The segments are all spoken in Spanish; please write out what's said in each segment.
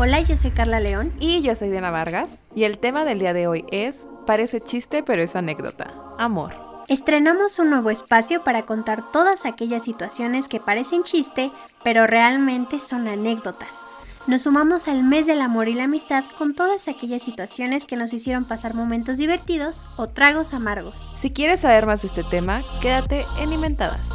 Hola, yo soy Carla León. Y yo soy Diana Vargas. Y el tema del día de hoy es, parece chiste pero es anécdota, amor. Estrenamos un nuevo espacio para contar todas aquellas situaciones que parecen chiste, pero realmente son anécdotas. Nos sumamos al mes del amor y la amistad con todas aquellas situaciones que nos hicieron pasar momentos divertidos o tragos amargos. Si quieres saber más de este tema, quédate en Inventadas.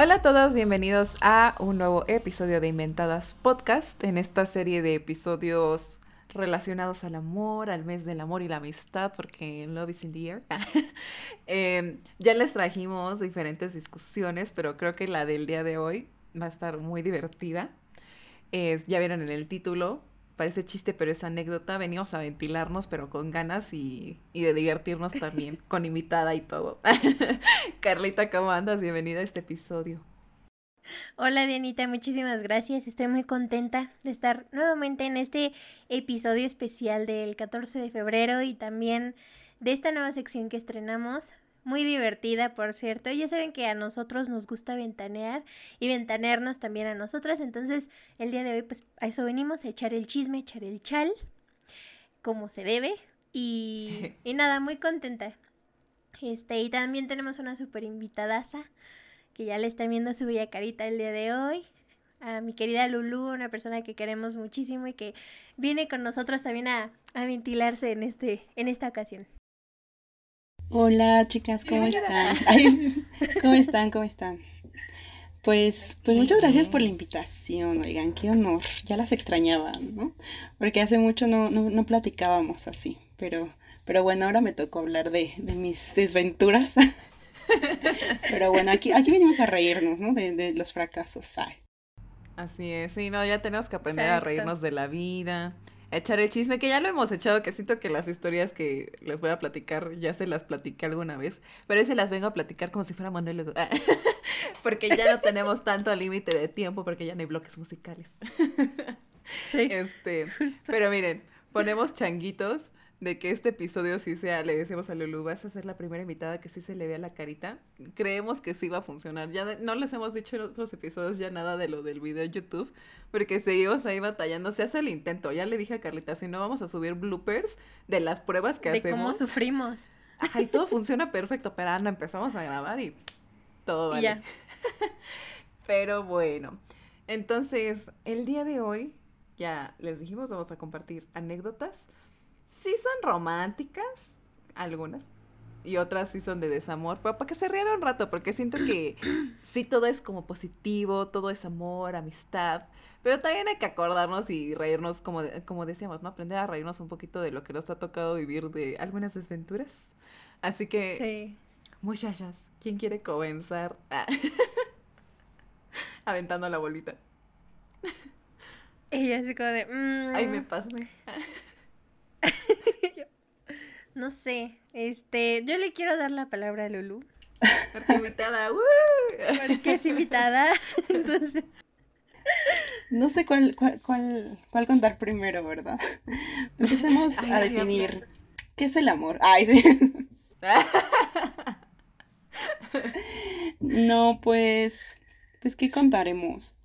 Hola a todos, bienvenidos a un nuevo episodio de Inventadas Podcast, en esta serie de episodios relacionados al amor, al mes del amor y la amistad, porque Love is in the air. Em, ya les trajimos diferentes discusiones, pero creo que la del día de hoy va a estar muy divertida. ya vieron en el título, parece chiste, pero es anécdota. Venimos a ventilarnos, pero con ganas y, y de divertirnos también, con invitada y todo. Carlita, ¿cómo andas? Bienvenida a este episodio. Hola Dianita, muchísimas gracias. Estoy muy contenta de estar nuevamente en este episodio especial del 14 de febrero y también de esta nueva sección que estrenamos muy divertida, por cierto. Ya saben que a nosotros nos gusta ventanear y ventanearnos también a nosotras. Entonces, el día de hoy, pues a eso venimos, a echar el chisme, echar el chal, como se debe. Y, y nada, muy contenta. Este, y también tenemos una super invitadaza que ya le están viendo su bella carita el día de hoy. A mi querida Lulu, una persona que queremos muchísimo y que viene con nosotros también a, a ventilarse en, este, en esta ocasión. Hola chicas, ¿cómo están? ¿Cómo están? ¿Cómo están? Pues, pues muchas gracias por la invitación, oigan, qué honor. Ya las extrañaba, ¿no? Porque hace mucho no, no, platicábamos así, pero, pero bueno, ahora me tocó hablar de, mis desventuras. pero bueno, aquí, aquí venimos a reírnos, ¿no? De, de los fracasos. Así es, sí, no, ya tenemos que aprender a reírnos de la vida, echar el chisme, que ya lo hemos echado, que siento que las historias que les voy a platicar ya se las platiqué alguna vez, pero hoy se las vengo a platicar como si fuera monólogo, porque ya no tenemos tanto límite de tiempo, porque ya no hay bloques musicales. sí. Este, pero miren, ponemos changuitos de que este episodio sí sea, le decimos a Lulu, vas a ser la primera invitada que sí se le vea la carita. Creemos que sí va a funcionar. Ya no les hemos dicho en otros episodios ya nada de lo del video de YouTube, porque seguimos ahí batallando. Se hace el intento. Ya le dije a Carlita, si no vamos a subir bloopers de las pruebas que hacemos. De cómo sufrimos. Ajá, y todo funciona perfecto, pero Ana, empezamos a grabar y todo vale. pero bueno, entonces, el día de hoy, ya les dijimos, vamos a compartir anécdotas sí son románticas, algunas, y otras sí son de desamor, pero para que se rían un rato, porque siento que sí todo es como positivo, todo es amor, amistad, pero también hay que acordarnos y reírnos, como, como decíamos, ¿no? Aprender a reírnos un poquito de lo que nos ha tocado vivir de algunas desventuras. Así que, sí. muchachas, ¿quién quiere comenzar? Ah. Aventando la bolita. Ella así como de... Ay, me mm". pasé. no sé, este, yo le quiero dar la palabra a Lulu. Porque invitada, Porque es invitada, entonces... No sé cuál, cuál, cuál, contar primero, ¿verdad? Empecemos a definir qué es el amor. Ay, sí. no, pues, pues, ¿qué contaremos?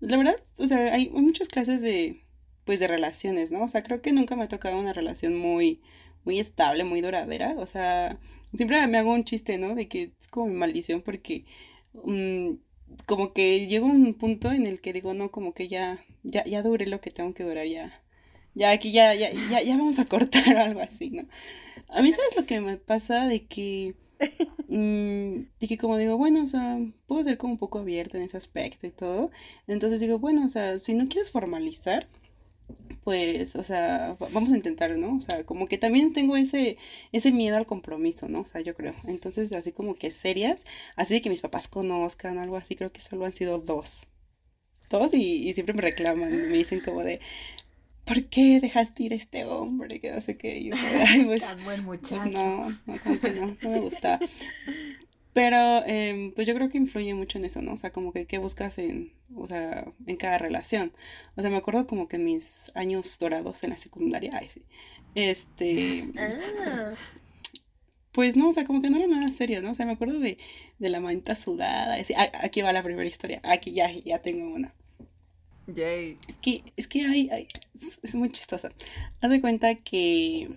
La verdad, o sea, hay muchas clases de, pues de relaciones, ¿no? O sea, creo que nunca me ha tocado una relación muy, muy estable, muy duradera. O sea, siempre me hago un chiste, ¿no? De que es como mi maldición porque mm, como que llego a un punto en el que digo, no, como que ya, ya, ya duré lo que tengo que durar, ya. Ya aquí ya, ya, ya, ya vamos a cortar o algo así, ¿no? A mí, ¿sabes lo que me pasa? De que mm, de que como digo, bueno, o sea, puedo ser como un poco abierta en ese aspecto y todo. Entonces digo, bueno, o sea, si no quieres formalizar, pues, o sea, vamos a intentar, ¿no? O sea, como que también tengo ese, ese miedo al compromiso, ¿no? O sea, yo creo. Entonces, así como que serias, así de que mis papás conozcan, algo así, creo que solo han sido dos. Dos y, siempre me reclaman, me dicen como de, ¿por qué dejaste ir a este hombre? Que no sé qué. yo, ay, pues, pues no, no, como que no, no me gusta. Pero, eh, pues yo creo que influye mucho en eso, ¿no? O sea, como que qué buscas en, o sea, en cada relación. O sea, me acuerdo como que en mis años dorados en la secundaria, ay, sí, este, ah. pues no, o sea, como que no era nada serio, ¿no? O sea, me acuerdo de, de la manita sudada. Ah, aquí va la primera historia. Aquí ya, ya tengo una. Yay. Es que, es que hay, hay es, muy chistosa. Haz de cuenta que,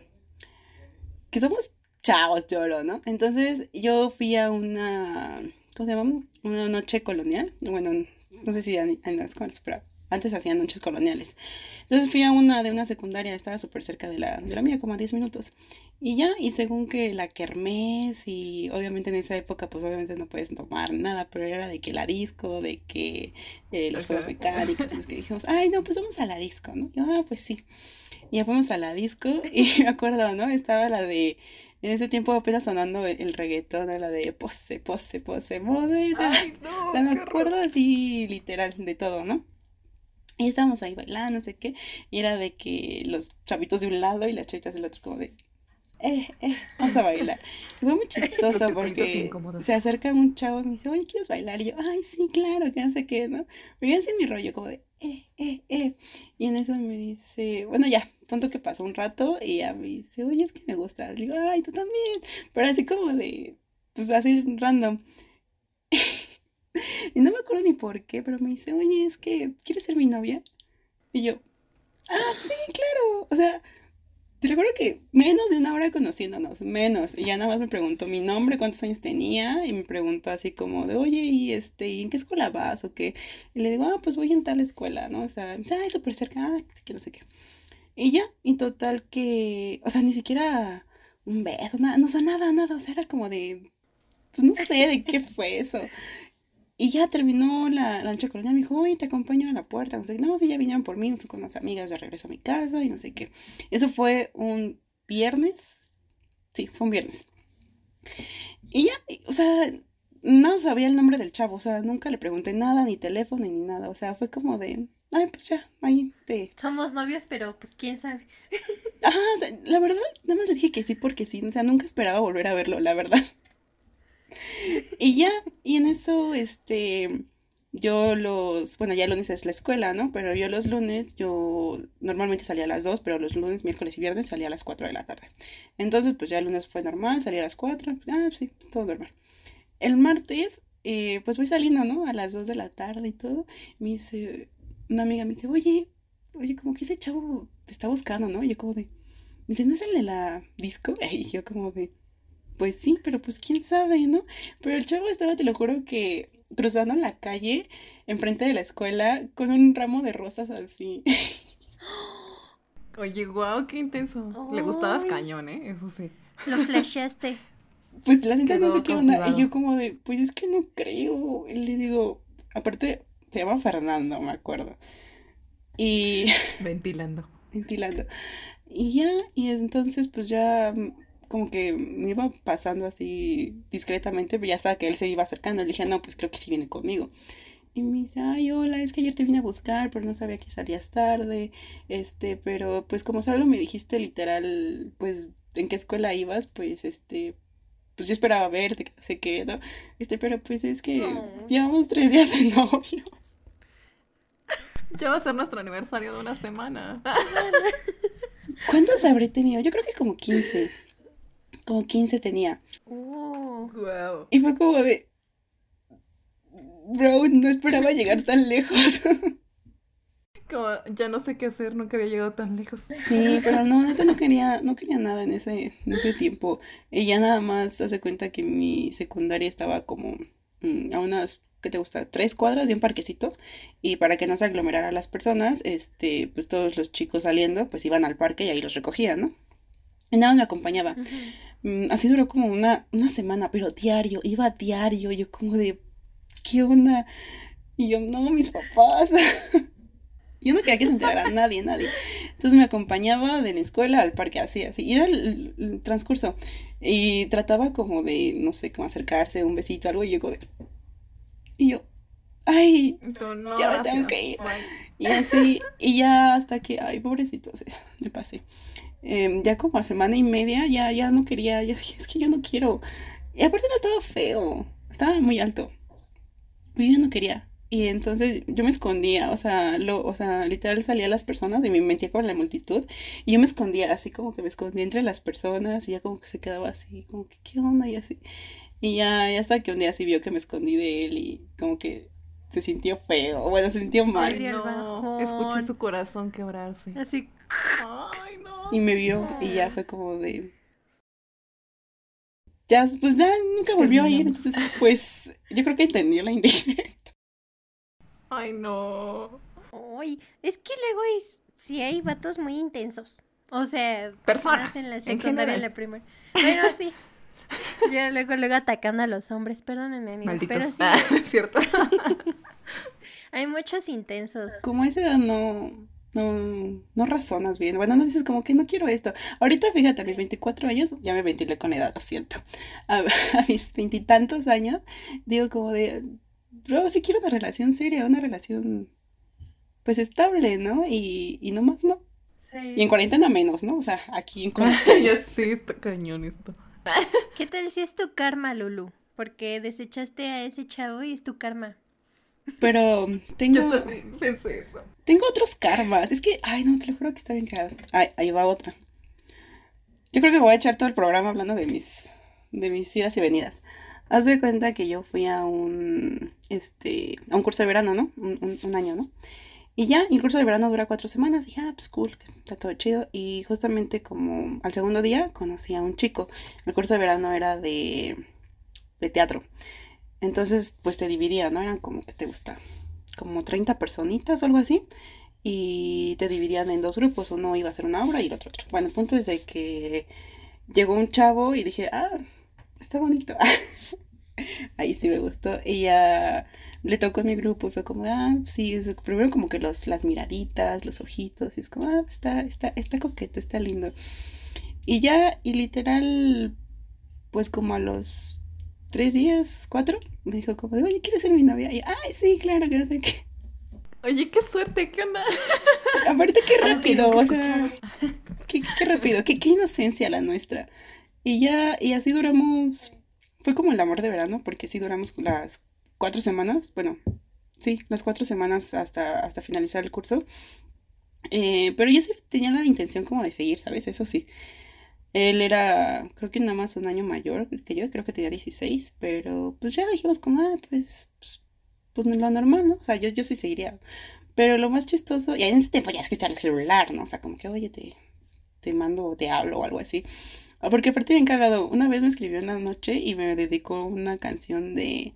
que somos chavos, lloro, ¿no? Entonces yo fui a una, ¿cómo se llama? Una noche colonial. Bueno, no sé si en, en las escuelas, pero antes hacían noches coloniales. Entonces fui a una de una secundaria, estaba súper cerca de la, de la mía, como a 10 minutos. Y ya, y según que la kermés, y obviamente en esa época, pues obviamente no puedes tomar nada, pero era de que la disco, de que eh, los juegos mecánicos, y que dijimos, ay, no, pues vamos a la disco, ¿no? Y yo, ah, pues sí. Y ya fuimos a la disco, y me acuerdo, ¿no? Estaba la de en ese tiempo apenas sonando el, reggaetón, la de pose, pose, pose, moderna. Ay, no, me acuerdo así, literal, de todo, ¿no? Y estábamos ahí bailando, no sé qué. Y era de que los chavitos de un lado y las chavitas del otro, como de, eh, eh, vamos a bailar. Y fue muy chistoso porque se acerca un chavo y me dice, oye, ¿quieres bailar? Y yo, ay, sí, claro, que no sé qué, ¿no? Yo así mi rollo, como de, eh, eh, eh. Y en eso me dice, bueno, ya, punto que pasó un rato y ya me dice, oye, es que me gusta. Le digo, ay, tú también. Pero así como de, pues así random. y no me acuerdo ni por qué, pero me dice, oye, es que, ¿quieres ser mi novia? Y yo, ah, sí, claro. O sea, te recuerdo que menos de una hora conociéndonos, menos. Y ya nada más me preguntó mi nombre, cuántos años tenía, y me preguntó así como de, oye, ¿y este, ¿y en qué escuela vas o qué? Y le digo, ah, pues voy en tal escuela, ¿no? O sea, ah, súper cerca, ah, que no sé qué. Y ya, y total que, o sea, ni siquiera un beso, nada, no, o nada, nada, o sea, era como de, pues no sé de qué fue eso. Y ya terminó la, la noche colonial, me dijo, oye, te acompaño a la puerta. No sé, no, sí, ya vinieron por mí, fui con unas amigas de regreso a mi casa y no sé qué. Eso fue un viernes. Sí, fue un viernes. Y ya, o sea, no sabía el nombre del chavo, o sea, nunca le pregunté nada, ni teléfono, ni nada. O sea, fue como de, ay, pues ya, ahí te... Somos novios, pero pues quién sabe. Ajá, o sea, la verdad, nada más le dije que sí porque sí, o sea, nunca esperaba volver a verlo, la verdad. Y ya, y en eso, este, yo los, bueno, ya el lunes es la escuela, ¿no? Pero yo los lunes, yo normalmente salía a las 2, pero los lunes, miércoles y viernes salía a las 4 de la tarde. Entonces, pues ya el lunes fue normal, salía a las 4, ah, sí, pues todo normal. El martes, eh, pues voy saliendo, ¿no? A las 2 de la tarde y todo. Me dice, una amiga me dice, oye, oye, como que ese chavo te está buscando, ¿no? Y yo como de, me dice, ¿no es el de la disco? Y yo como de, pues sí, pero pues quién sabe, ¿no? Pero el chavo estaba, te lo juro, que cruzando la calle, enfrente de la escuela, con un ramo de rosas así. Oye, guau, qué intenso. Le gustabas cañón, ¿eh? Eso sí. Lo flasheaste. Pues la neta no sé qué onda. Y yo como de, pues es que no creo. Y le digo, aparte, se llama Fernando, me acuerdo. Y... Ventilando. Ventilando. Y ya, y entonces pues ya como que me iba pasando así discretamente, pero ya estaba que él se iba acercando. Le dije, no, pues creo que sí viene conmigo. Y me dice, ay, hola, es que ayer te vine a buscar, pero no sabía que salías tarde. Este, pero pues como solo me dijiste literal, pues, en qué escuela ibas, pues, este, pues yo esperaba verte, que sé qué, ¿no? Este, pero pues es que llevamos tres días de novios. Ya va a ser nuestro aniversario de una semana. ¿Cuántos habré tenido? Yo creo que como 15 como 15 tenía. wow. Y fue como de, bro, no esperaba llegar tan lejos. Como, ya no sé qué hacer, nunca había llegado tan lejos. Sí, pero no, neta no quería, no quería nada en ese, en ese tiempo. Ella nada más hace cuenta que mi secundaria estaba como mm, a unas, ¿qué te gusta? Tres cuadras de un parquecito. Y para que no se aglomerara las personas, este, pues todos los chicos saliendo, pues iban al parque y ahí los recogían, ¿no? Y nada más me acompañaba. Mm, así duró como una, una semana, pero diario, iba diario, yo como de, ¿qué onda? Y yo, no, mis papás. yo no quería que se enterara nadie, nadie. Entonces me acompañaba de la escuela al parque, así, así. Y era el, transcurso. Y trataba como de, no sé, como acercarse, un besito, algo, y yo como de... Y yo, ay, ya me tengo que ir. Y así, y ya hasta que, ay, pobrecito, me pasé. Em, ya como a semana y media ya, ya no quería, ya dije, es que yo no quiero. Y aparte no estaba feo, estaba muy alto. Y yo no quería. Y entonces yo me escondía, o sea, lo, o sea, literal salía las personas y me metía con la multitud. Y yo me escondía, así como que me escondía entre las personas y ya como que se quedaba así, como que, ¿qué onda? Y así. Y ya, ya hasta que un día sí vio que me escondí de él y como que se sintió feo, bueno, se sintió mal. Ay, no. Escuché su corazón quebrarse. Así. Ay, no. Y me vio y ya fue como de... Ya, pues nada, nunca volvió a ir, entonces pues yo creo que entendió la indirecta. Ay, no. Ay, es que luego es, sí hay vatos muy intensos. O sea, personas en la secundaria, en, la primaria. Pero sí. Yo luego, luego atacando a los hombres, perdónenme, amigos. Malditos. Pero sí. Ah, cierto. hay muchos intensos. Como ese no, no, no razonas bien. Bueno, no dices como que no quiero esto. Ahorita, fíjate, a mis 24 años, ya me ventilé con edad, lo siento. A, a mis veintitantos años, digo como de, bro, si quiero una relación seria, una relación, pues estable, ¿no? Y, y nomás no. Sí. Y en cuarentena menos, ¿no? O sea, aquí en ya conocemos. sí, está cañón esto. ¿Qué tal si es tu karma, Lulu? Porque desechaste a ese chavo y es tu karma. Pero tengo, Yo también pensé eso. tengo otros karmas. Es que, ay, no, te lo juro que está bien creado. Ay, ahí va otra. Yo creo que voy a echar todo el programa hablando de mis, de mis idas y venidas. Haz de cuenta que yo fui a un, este, a un curso de verano, ¿no? Un, un- un año, ¿no? Y ya, el curso de verano dura cuatro semanas. Dije, ah, pues cool, está todo chido. Y justamente como al segundo día conocí a un chico. El curso de verano era de, de teatro. Entonces, pues te dividía, ¿no? Eran como que te gusta, como 30 personitas o algo así. Y te dividían en dos grupos. Uno iba a hacer una obra y el otro otro. Bueno, el punto es de que llegó un chavo y dije, ah, está bonito. Ahí sí me gustó. Y ya le tocó en mi grupo y fue como, ah, sí, es- primero como que los, las miraditas, los ojitos, y es como, ah, está, está, está coqueto, está lindo. Y ya, y literal, pues como a los tres días, cuatro, me dijo como de, oye, ¿quieres ser mi novia? Y, ay, sí, claro, que no sé qué. Oye, qué suerte, ¿qué onda? Aparte, qué que rápido, o sea, qué, qué rápido, qué, qué inocencia la nuestra. Y ya, y así duramos, fue como el amor de verano, porque sí duramos las cuatro semanas, bueno, sí, las cuatro semanas hasta, hasta finalizar el curso. Eh, pero yo sí tenía la intención como de seguir, ¿sabes? Eso sí. Él era, creo que nada más un año mayor que yo, creo que tenía 16, pero pues ya dijimos como, ah, pues, pues, pues lo normal, ¿no? O sea, yo, yo sí seguiría. Pero lo más chistoso, y en ese tiempo ya es que está el celular, ¿no? O sea, como que, oye, te, te mando o te hablo o algo así. Porque aparte bien cagado, una vez me escribió en la noche y me dedicó una canción de,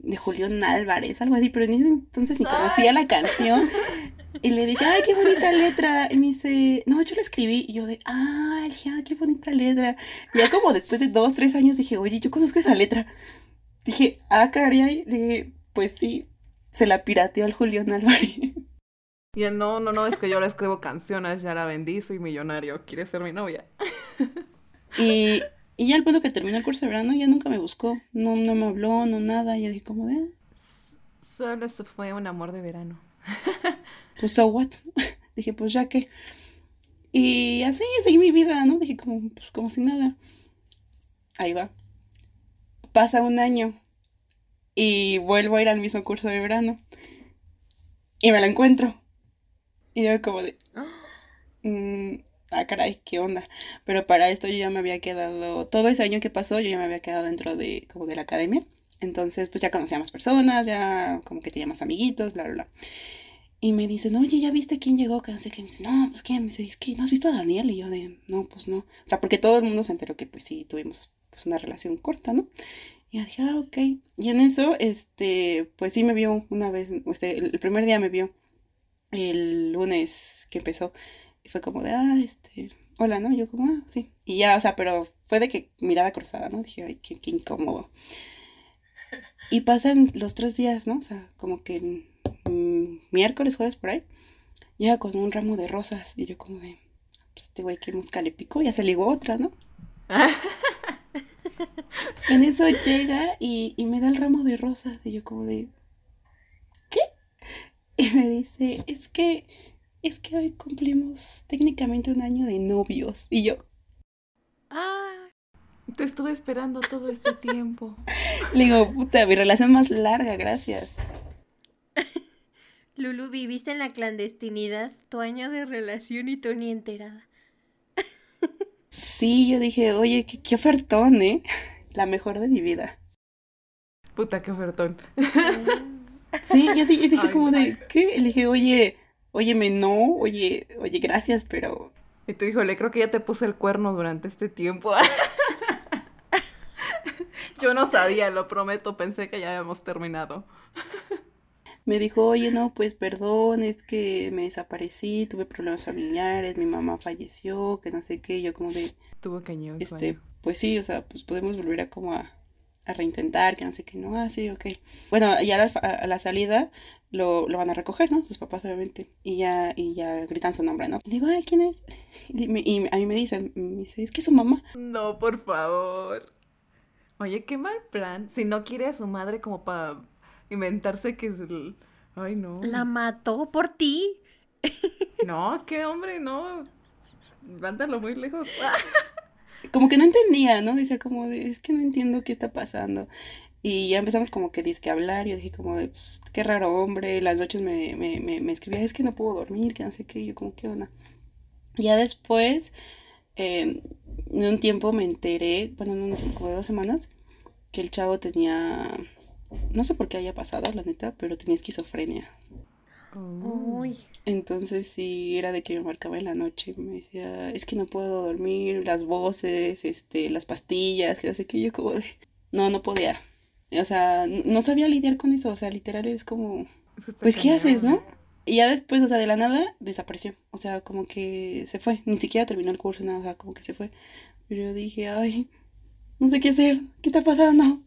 de Julián Álvarez, algo así, pero en ese entonces ni conocía la canción. Y le dije, ay, qué bonita letra. Y me dice, no, yo la escribí. Y yo de, dije, ah, qué bonita letra. Y ya como después de dos, tres años dije, oye, yo conozco esa letra. Dije, ah, caray. Le dije, pues sí, se la pirateó al Julián Álvarez. Ya no, no, no, es que yo ahora escribo canciones, ya la vendí, soy millonario, ¿quieres ser mi novia? Y, y ya al punto que terminó el curso de verano, ya nunca me buscó. No, no me habló, no nada. Y yo dije, como de, "Ah, Solo eso fue un amor de verano. Pues so what. dije, pues ya que. Y así seguí mi vida, ¿no? Dije, como, pues como si nada. Ahí va. Pasa un año y vuelvo a ir al mismo curso de verano. Y me la encuentro. Y yo como de... mm, ah, caray, qué onda. Pero para esto yo ya me había quedado... Todo ese año que pasó yo ya me había quedado dentro de como de la academia. Entonces pues ya conocía más personas, ya como que tenía más amiguitos, bla, bla, bla. Y me dicen, oye, ¿ya viste quién llegó? Que no sé qué. Me no, pues quién. Me dice, es que no has visto a Daniel. Y yo de, no, pues no. O sea, porque todo el mundo se enteró que pues sí tuvimos pues una relación corta, ¿no? Y yo dije, ah, ok. Y en eso, este, pues sí me vio una vez, este, el primer día me vio el lunes que empezó. Y fue como de, ah, este, hola, ¿no? Y yo como, ah, sí. Y ya, o sea, pero fue de que mirada cruzada, ¿no? Dije, ay, qué, qué incómodo. Y pasan los tres días, ¿no? O sea, como que mm, miércoles, jueves, por ahí. Llega con un ramo de rosas. Y yo como de, pues este güey que mosca le picó, ya se ligó otra, ¿no? En eso llega y, y me da el ramo de rosas. Y yo como de, ¿qué? Y me dice, es que, es que hoy cumplimos técnicamente un año de novios. Y yo Ah, Te estuve esperando todo este tiempo. le digo, puta, mi relación más larga, gracias. Lulu, viviste en la clandestinidad tu año de relación y tú ni enterada. Sí, yo dije, oye, qué, qué ofertón, ¿eh? La mejor de mi vida. Puta, qué ofertón. Sí, y así, y dije como de, ¿qué? Le dije, oye, óyeme, no, oye, oye, gracias, pero... Y tú, híjole, creo que ya te puse el cuerno durante este tiempo. Yo no sabía, lo prometo, pensé que ya habíamos terminado. Me dijo, oye, no, pues perdón, es que me desaparecí, tuve problemas familiares, mi mamá falleció, que no sé qué, yo como de... Tuvo cañón. Este, pues sí, o sea, pues podemos volver a como a, a reintentar, que no sé qué, no, ah, sí, ok. Bueno, ya a la, salida lo, lo, van a recoger, ¿no? Sus papás, obviamente, y ya, y ya gritan su nombre, ¿no? Y le digo, ay, ¿quién es? Y, y a mí me dicen, me dice, es que es su mamá. No, por favor. Oye, qué mal plan. Si no quiere a su madre como para inventarse que es el... Ay, no. La mató por ti. No, qué hombre, no. Mándalo muy lejos. como que no entendía, ¿no? Decía como de, es que no entiendo qué está pasando. Y ya empezamos como que disque a hablar, yo dije como de, pues, qué raro hombre, las noches me, me, me, me, escribía, es que no puedo dormir, que no sé qué, yo como, ¿qué onda? Ya después, eh, en un tiempo me enteré, bueno, en como de dos semanas, que el chavo tenía, no sé por qué haya pasado, la neta, pero tenía esquizofrenia. Uy. Entonces sí, era de que me marcaba en la noche, me decía, es que no puedo dormir, las voces, este, las pastillas, que sé qué, yo como de, no, no podía. O sea, no sabía lidiar con eso, o sea, literal es como, pues, ¿qué haces, no? Y ya después, o sea, de la nada, desapareció. O sea, como que se fue. Ni siquiera terminó el curso, nada, o sea, como que se fue. Pero yo dije, ay, no sé qué hacer. ¿Qué está pasando?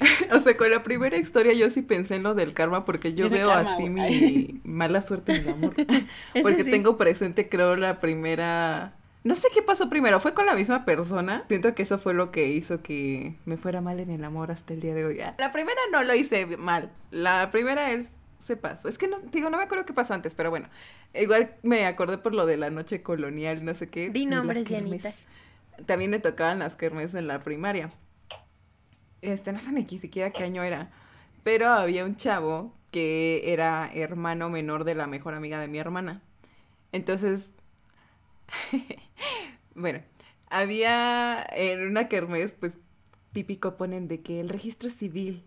o sea, con la primera historia yo sí pensé en lo del karma porque yo veo así mi mala suerte en el amor. porque tengo presente, creo, la primera... No sé qué pasó primero, fue con la misma persona. Siento que eso fue lo que hizo que me fuera mal en el amor hasta el día de hoy. La primera no lo hice mal. La primera es se pasó. Es que no, digo, no me acuerdo qué pasó antes, pero bueno. Igual me acordé por lo de la noche colonial, no sé qué. Di nombres, Dianita. También me tocaban las kermes en la primaria. Este, no sé ni siquiera qué año era. Pero había un chavo que era hermano menor de la mejor amiga de mi hermana. Entonces, bueno, había en una kermés, pues típico ponen de que el registro civil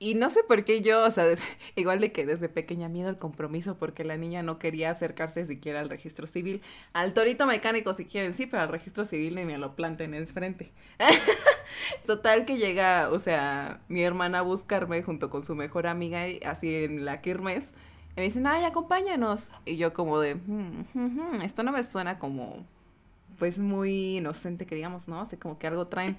y no sé por qué yo, o sea, igual de que desde pequeña miedo al compromiso porque la niña no quería acercarse siquiera al registro civil. Al torito mecánico si quieren, sí, pero al registro civil ni me lo planten en frente. Total que llega, o sea, mi hermana a buscarme junto con su mejor amiga así en la kirmes. Y me dicen, ay, acompáñanos. Y yo como de, mm, esto no me suena como, pues muy inocente que digamos, ¿no? Así como que algo traen.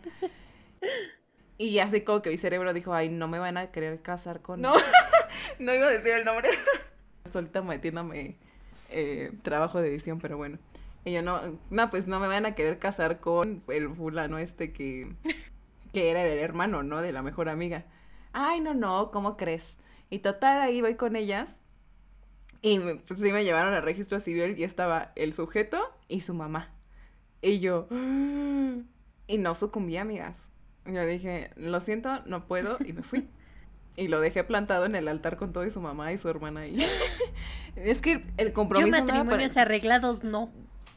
Y así como que mi cerebro dijo, ay, no me van a querer casar con... No, no iba a decir el nombre. Solita metiéndome eh, trabajo de edición, pero bueno. Y yo no, no, pues no me van a querer casar con el fulano este que, que era el hermano, ¿no? De la mejor amiga. Ay, no, no, ¿cómo crees? Y total, ahí voy con ellas. Y pues sí me llevaron al registro civil y estaba el sujeto y su mamá. Y yo... Y no sucumbí, amigas. Yo dije, lo siento, no puedo, y me fui. Y lo dejé plantado en el altar con todo y su mamá y su hermana ahí. es que el compromiso. Yo matrimonios arreglados no.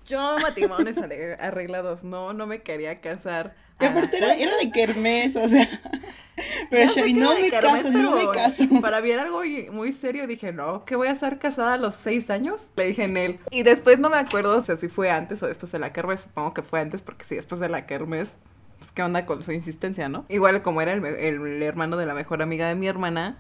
Yo matrimonios arreglados no, no me quería casar. Y aparte era, era de kermés, o sea. Pero Shari, no me caso, no me caso. Para ver algo muy serio dije, no, que voy a estar casada a los seis años. Le dije en él. Y después no me acuerdo, o sea, si fue antes o después de la kermés. Supongo que fue antes, porque sí, después de la kermés pues, qué onda con su insistencia, ¿no? Igual como era el, hermano de la mejor amiga de mi hermana,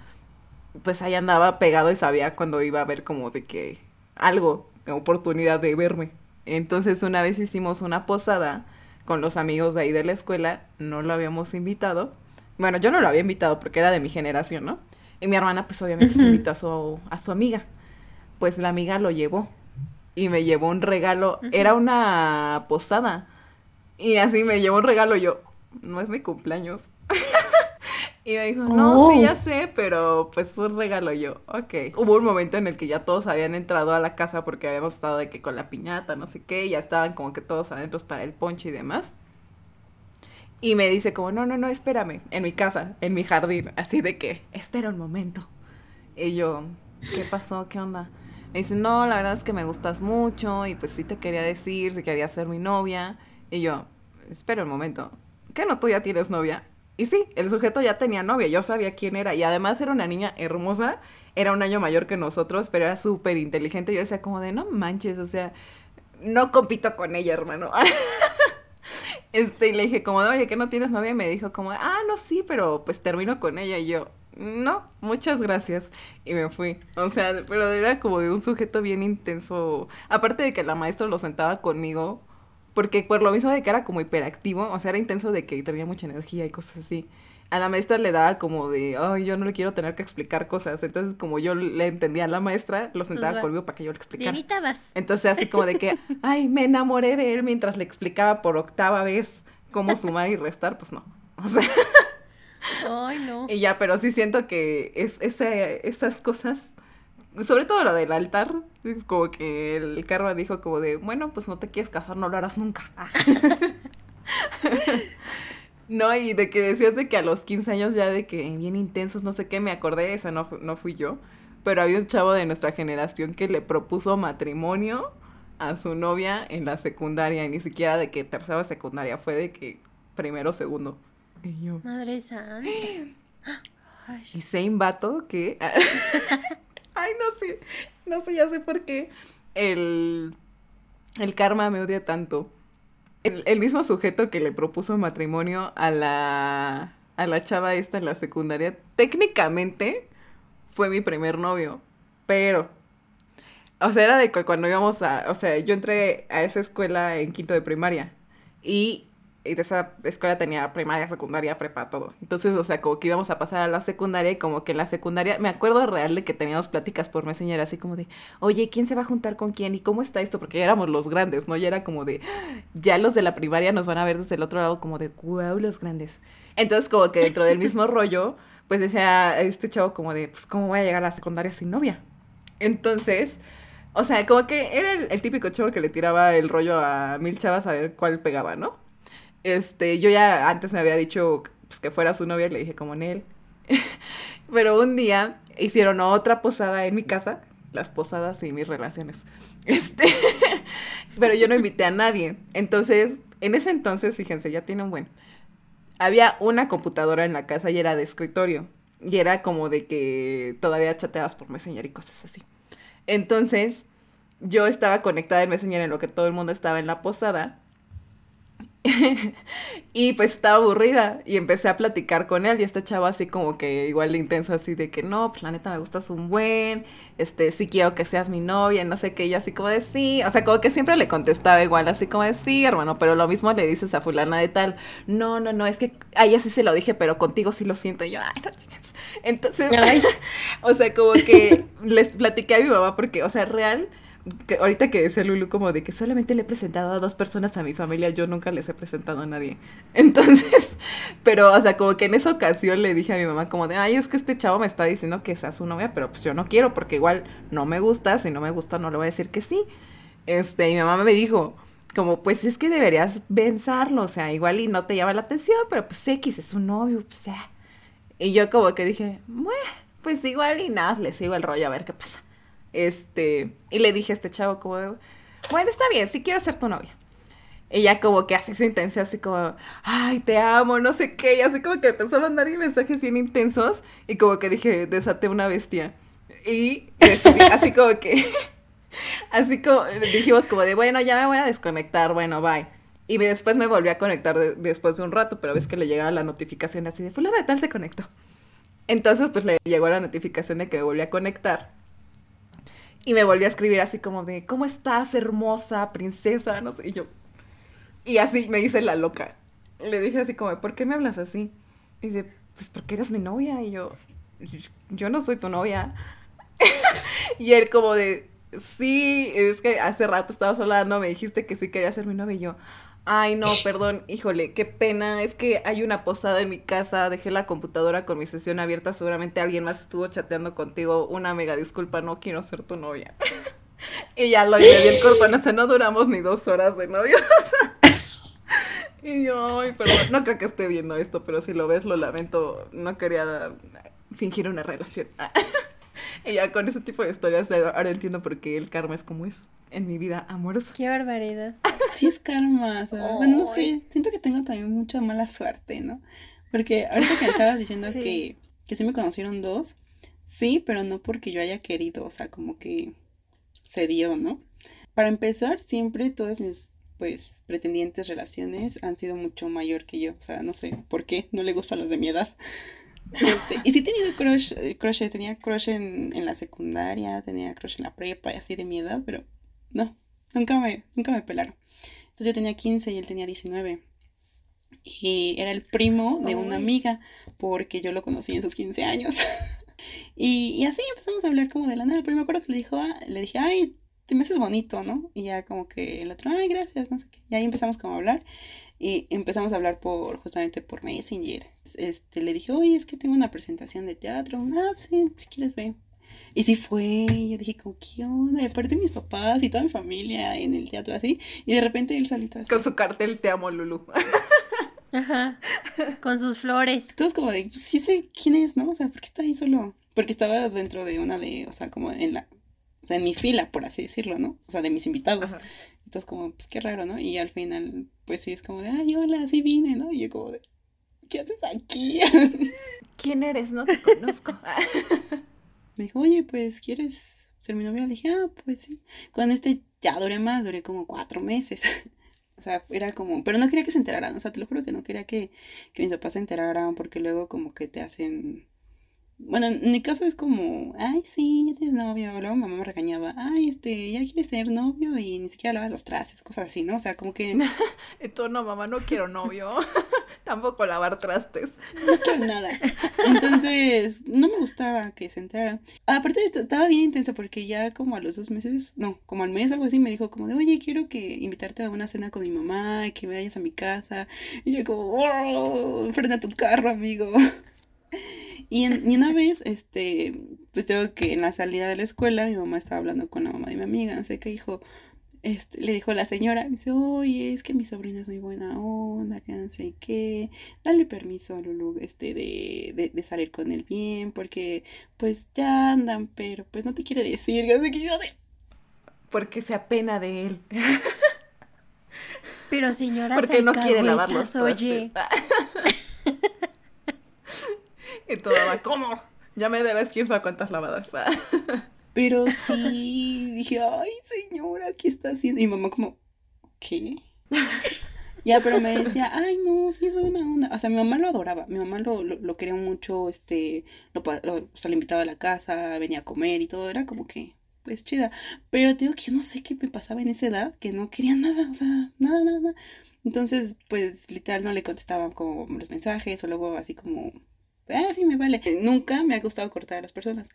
pues ahí andaba pegado y sabía cuando iba a ver como de que algo, oportunidad de verme. Entonces una vez hicimos una posada con los amigos de ahí de la escuela, no lo habíamos invitado. Bueno, yo no lo había invitado porque era de mi generación, ¿no? Y mi hermana pues obviamente se invitó a su, a su amiga. Pues la amiga lo llevó y me llevó un regalo. Era una posada y así me llevó un regalo yo, no es mi cumpleaños. y me dijo, no, sí, ya oh. sé, pero pues un regalo yo, ok. Hubo un momento en el que ya todos habían entrado a la casa porque habíamos estado de que con la piñata, no sé qué, y ya estaban como que todos adentro para el ponche y demás. Y me dice como, no, no, no, espérame, en mi casa, en mi jardín, así de que, espera un momento. Y yo, ¿qué pasó? ¿Qué onda? Me dice, no, la verdad es que me gustas mucho y pues sí te quería decir si quería ser mi novia. Y yo, espera un momento, ¿qué no tú ya tienes novia? Y sí, el sujeto ya tenía novia, yo sabía quién era y además era una niña hermosa, era un año mayor que nosotros, pero era súper inteligente. Yo decía como de, no manches, o sea, no compito con ella, hermano. este, y le dije como, oye, ¿qué no tienes novia? Y me dijo como, ah, no, sí, pero pues termino con ella. Y yo, no, muchas gracias. Y me fui. O sea, pero era como de un sujeto bien intenso. Aparte de que la maestra lo sentaba conmigo, porque por lo mismo de que era como hiperactivo, o sea, era intenso de que tenía mucha energía y cosas así. A la maestra le daba como de, ay, yo no le quiero tener que explicar cosas. Entonces, como yo le entendía a la maestra, lo sentaba conmigo para que yo le explicara. vas. Entonces, así como de que, ay, me enamoré de él mientras le explicaba por octava vez cómo sumar y restar, pues no. O sea. Ay, no. Y ya, pero sí siento que es, esas cosas, sobre todo lo del altar, como que el karma dijo como de, bueno, pues no te quieres casar, no lo harás nunca. Ah. no, y de que decías de que a los 15 años ya de que bien intensos, no sé qué, me acordé, esa no, no fui yo, pero había un chavo de nuestra generación que le propuso matrimonio a su novia en la secundaria, y ni siquiera de que tercera secundaria, fue de que primero, segundo. Y yo. Madre santa. Y same vato que. Ay, no sé. No sé, ya sé por qué. El. El karma me odia tanto. El, el mismo sujeto que le propuso matrimonio a la. a la chava esta en la secundaria. Técnicamente fue mi primer novio. Pero. O sea, era de cuando íbamos a. O sea, yo entré a esa escuela en quinto de primaria. Y y de esa escuela tenía primaria, secundaria, prepa, todo. Entonces, o sea, como que íbamos a pasar a la secundaria y como que en la secundaria, me acuerdo real de que teníamos pláticas por Messenger así como de, oye, ¿quién se va a juntar con quién? ¿Y cómo está esto? Porque ya éramos los grandes, ¿no? Ya era como de, ya los de la primaria nos van a ver desde el otro lado como de, wow, los grandes. Entonces, como que dentro del mismo rollo, pues decía este chavo como de, pues, ¿cómo voy a llegar a la secundaria sin novia? Entonces... O sea, como que era el, el típico chavo que le tiraba el rollo a mil chavas a ver cuál pegaba, ¿no? Este, yo ya antes me había dicho pues, que fuera su novia y le dije como en él. Pero un día hicieron otra posada en mi casa, las posadas y mis relaciones. Este, pero yo no invité a nadie. Entonces, en ese entonces, fíjense, ya tiene un buen. Había una computadora en la casa y era de escritorio. Y era como de que todavía chateabas por Messenger y cosas así. Entonces, yo estaba conectada en Messenger en lo que todo el mundo estaba en la posada y pues estaba aburrida y empecé a platicar con él y este chavo así como que igual de intenso así de que no, pues la neta me gustas un buen, este, sí quiero que seas mi novia, no sé qué, y así como de sí, o sea, como que siempre le contestaba igual, así como de sí, hermano, pero lo mismo le dices a fulana de tal, no, no, no, es que a ella sí se lo dije, pero contigo sí lo siento, y yo, ay, no, chicas. Entonces, o sea, como que les platiqué a mi mamá porque, o sea, real que ahorita que decía Lulu como de que solamente le he presentado a dos personas a mi familia, yo nunca les he presentado a nadie. Entonces, pero, o sea, como que en esa ocasión le dije a mi mamá como de, ay, es que este chavo me está diciendo que sea su novia, pero pues yo no quiero porque igual no me gusta, si no me gusta no le voy a decir que sí. Este, y mi mamá me dijo, como, pues es que deberías pensarlo, o sea, igual y no te llama la atención, pero pues X es su novio, pues ya. Y yo como que dije, pues igual y nada, le sigo el rollo a ver qué pasa. Este, y le dije a este chavo como, bueno, está bien, sí quiero ser tu novia. Ella como que así se intensa, así como, ay, te amo, no sé qué, y así como que empezó a mandar mensajes bien intensos y como que dije, desaté una bestia. Y así como que, así como dijimos como de, bueno, ya me voy a desconectar, bueno, bye. Y después me volví a conectar después de un rato, pero ves que le llegaba la notificación así de, fulano de tal se conectó. Entonces pues le llegó la notificación de que me volví a conectar. Y me volvió a escribir así como de, ¿cómo estás, hermosa princesa? No sé, y yo. Y así me hice la loca. Le dije así como, ¿por qué me hablas así? Y dice, pues porque eres mi novia. Y yo, yo no soy tu novia. y él como de, sí, es que hace rato estabas hablando, me dijiste que sí quería ser mi novia. Y yo, Ay, no, perdón, híjole, qué pena. Es que hay una posada en mi casa, dejé la computadora con mi sesión abierta, seguramente alguien más estuvo chateando contigo. Una mega disculpa, no quiero ser tu novia. y ya lo hice bien corto, no sé, no duramos ni dos horas de novio. y yo, ay, perdón, no creo que esté viendo esto, pero si lo ves, lo lamento. No quería fingir una relación. y ya con ese tipo de historias ahora entiendo por qué el karma es como es en mi vida amorosa. Qué barbaridad. Sí es karma, o sea, bueno, no sé, siento que tengo también mucha mala suerte, ¿no? Porque ahorita que estabas diciendo que, que sí me conocieron dos, sí, pero no porque yo haya querido, o sea, como que se dio, ¿no? Para empezar, siempre todas mis pues pretendientes relaciones han sido mucho mayor que yo, o sea, no sé por qué, no le gustan los de mi edad. Este, y sí he tenido crush, crushes, tenía crush en, en la secundaria, tenía crush en la prepa y así de mi edad, pero no, nunca me, nunca me pelaron. Entonces yo tenía 15 y él tenía 19. Y era el primo de una amiga, porque yo lo conocí en sus 15 años. y, y, así empezamos a hablar como de la nada. Pero me acuerdo que le, dijo, ah, le dije, ay, te me haces bonito, ¿no? Y ya como que el otro, ay, gracias, no sé qué. Y ahí empezamos como a hablar. Y empezamos a hablar por, justamente por Messenger. Este, le dije, oye, es que tengo una presentación de teatro. Ah, pues sí, si quieres ve. Y sí fue, yo dije, como, ¿qué onda? Y aparte mis papás y toda mi familia en el teatro así. Y de repente él solito así. Con su cartel, te amo, Lulu. Ajá. Con sus flores. Entonces como de, pues, sí sé quién es, ¿no? O sea, ¿por qué está ahí solo? Porque estaba dentro de una de, o sea, como en la, o sea, en mi fila, por así decirlo, ¿no? O sea, de mis invitados. Entonces como, pues qué raro, ¿no? Y al final, pues sí, es como de, ay, hola, sí vine, ¿no? Y yo como de, ¿qué haces aquí? ¿Quién eres? No te conozco. me dijo, oye, pues, ¿quieres ser mi novia? Le dije, ah, pues sí. Con este ya duré más, duré como cuatro meses. o sea, era como, pero no quería que se enteraran, o sea, te lo juro que no quería que, que mis papás se enteraran porque luego como que te hacen bueno, en mi caso es como, ay, sí, ya tienes novio. Luego mamá me regañaba, ay, este, ya quieres tener novio y ni siquiera lava los trastes, cosas así, ¿no? O sea, como que. Tú no, mamá, no quiero novio. Tampoco lavar trastes. No quiero nada. Entonces, no me gustaba que se enterara. Aparte, estaba bien intensa porque ya como a los dos meses, no, como al mes o algo así, me dijo como de, oye, quiero que invitarte a una cena con mi mamá, que vayas a mi casa. Y yo como, wow, frena tu carro, amigo. Y, una vez, este, pues tengo que en la salida de la escuela, mi mamá estaba hablando con la mamá de mi amiga, no sé qué dijo, este, le dijo a la señora, dice, oye, es que mi sobrina es muy buena onda, que no sé qué, dale permiso a Lulu, este, de, de, de salir con él bien, porque, pues, ya andan, pero, pues, no te quiere decir, yo sé que yo de... Porque se apena de él. Pero señora, porque no quiere lavar los oye. Y todo va, ¿cómo? Ya me debes quién sabe cuántas lavadas. Pero sí, dije, ay, señora, ¿qué está haciendo? Y mi mamá como, ¿qué? ya, pero me decía, ay, no, sí es buena onda. O sea, mi mamá lo adoraba, mi mamá lo, lo, quería mucho, este, lo, o sea, le invitaba a la casa, venía a comer y todo, era como que, pues chida. Pero te digo que yo no sé qué me pasaba en esa edad, que no quería nada, o sea, nada, nada, nada. Entonces, pues literal no le contestaban como los mensajes o luego así como ah, sí, me vale. Nunca me ha gustado cortar a las personas.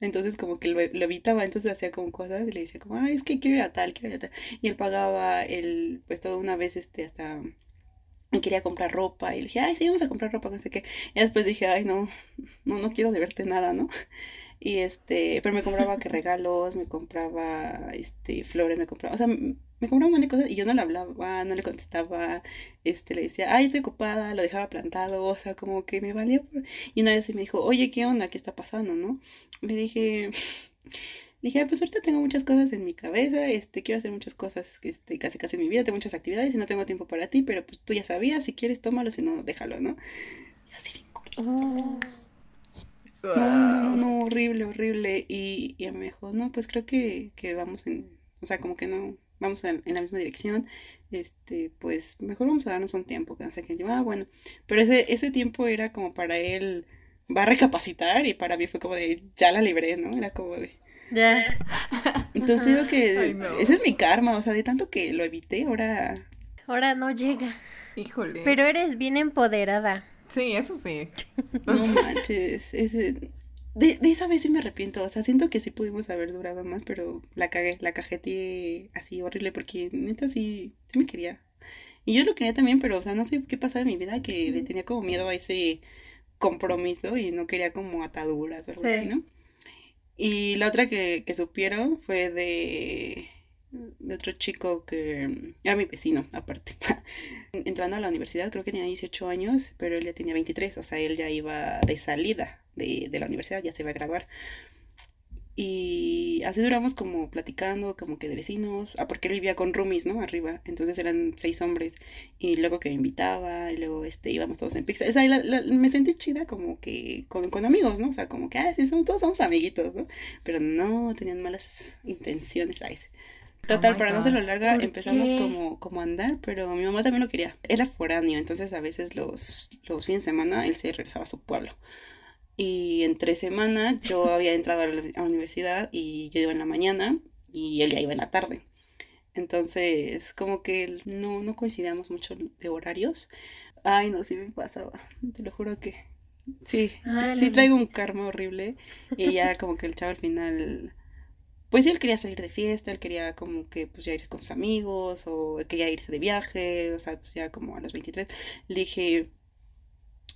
Entonces como que lo, evitaba, entonces hacía como cosas y le decía como, ay, es que quiero ir a tal, quiero ir a tal. Y él pagaba el, pues toda una vez, este, hasta quería comprar ropa y le dije, ay, sí, vamos a comprar ropa, no sé qué. Y después dije, ay, no, no, no quiero deberte nada, ¿no? Y este, pero me compraba que regalos, me compraba, este, flores, me compraba, o sea, me compraba un montón de cosas y yo no le hablaba, no le contestaba, este, le decía, ay, estoy ocupada, lo dejaba plantado, o sea, como que me valía por... Y una vez me dijo, oye, ¿qué onda? ¿Qué está pasando, no? Le dije, le dije, pues ahorita tengo muchas cosas en mi cabeza, este, quiero hacer muchas cosas, este, casi casi en mi vida, tengo muchas actividades y no tengo tiempo para ti, pero pues tú ya sabías, si quieres tómalo, si no, déjalo, ¿no? Y así bien oh. No, no, no, horrible, horrible. Y, y me dijo, no, pues creo que, que vamos en, o sea, como que no, vamos en, la misma dirección, este, pues mejor vamos a darnos un tiempo, que no sé qué. Yo, ah, bueno, pero ese, ese tiempo era como para él, va a recapacitar y para mí fue como de, ya la libré, ¿no? Era como de... Ya. Entonces digo que ese es mi karma, o sea, de tanto que lo evité, ahora... Ahora no llega. Híjole. Pero eres bien empoderada. Sí, eso sí. No manches, ese, de, de, esa vez sí me arrepiento, o sea, siento que sí pudimos haber durado más, pero la cagué, la cajeteé así horrible, porque neta sí, sí me quería. Y yo lo quería también, pero, o sea, no sé qué pasaba en mi vida, que le tenía como miedo a ese compromiso y no quería como ataduras o algo así, ¿no? Y la otra que, que supieron fue de, de otro chico que era mi vecino, aparte. Entrando a la universidad, creo que tenía 18 años, pero él ya tenía 23, o sea, él ya iba de salida de, la universidad, ya se iba a graduar. Y así duramos como platicando, como que de vecinos. Ah, porque él vivía con roomies, ¿no? Arriba. Entonces eran seis hombres. Y luego que me invitaba, y luego este, íbamos todos en pizza. O sea, me sentí chida como que con, con, amigos, ¿no? O sea, como que, ah, sí, somos, todos somos amiguitos, ¿no? Pero no tenían malas intenciones a ese. Total, oh para no se lo larga, empezamos como, como a andar, pero mi mamá también lo quería. Era foráneo, entonces a veces los, los fines de semana él se regresaba a su pueblo. Y entre semana yo había entrado a la, universidad y yo iba en la mañana y él ya iba en la tarde. Entonces, como que no, no coincidíamos mucho de horarios. Ay, no, sí me pasaba. Te lo juro que sí, sí traigo un karma horrible. Y ya como que el chavo al final, pues él quería salir de fiesta, él quería como que pues ya irse con sus amigos o quería irse de viaje, o sea, pues ya como a los 23. Le dije,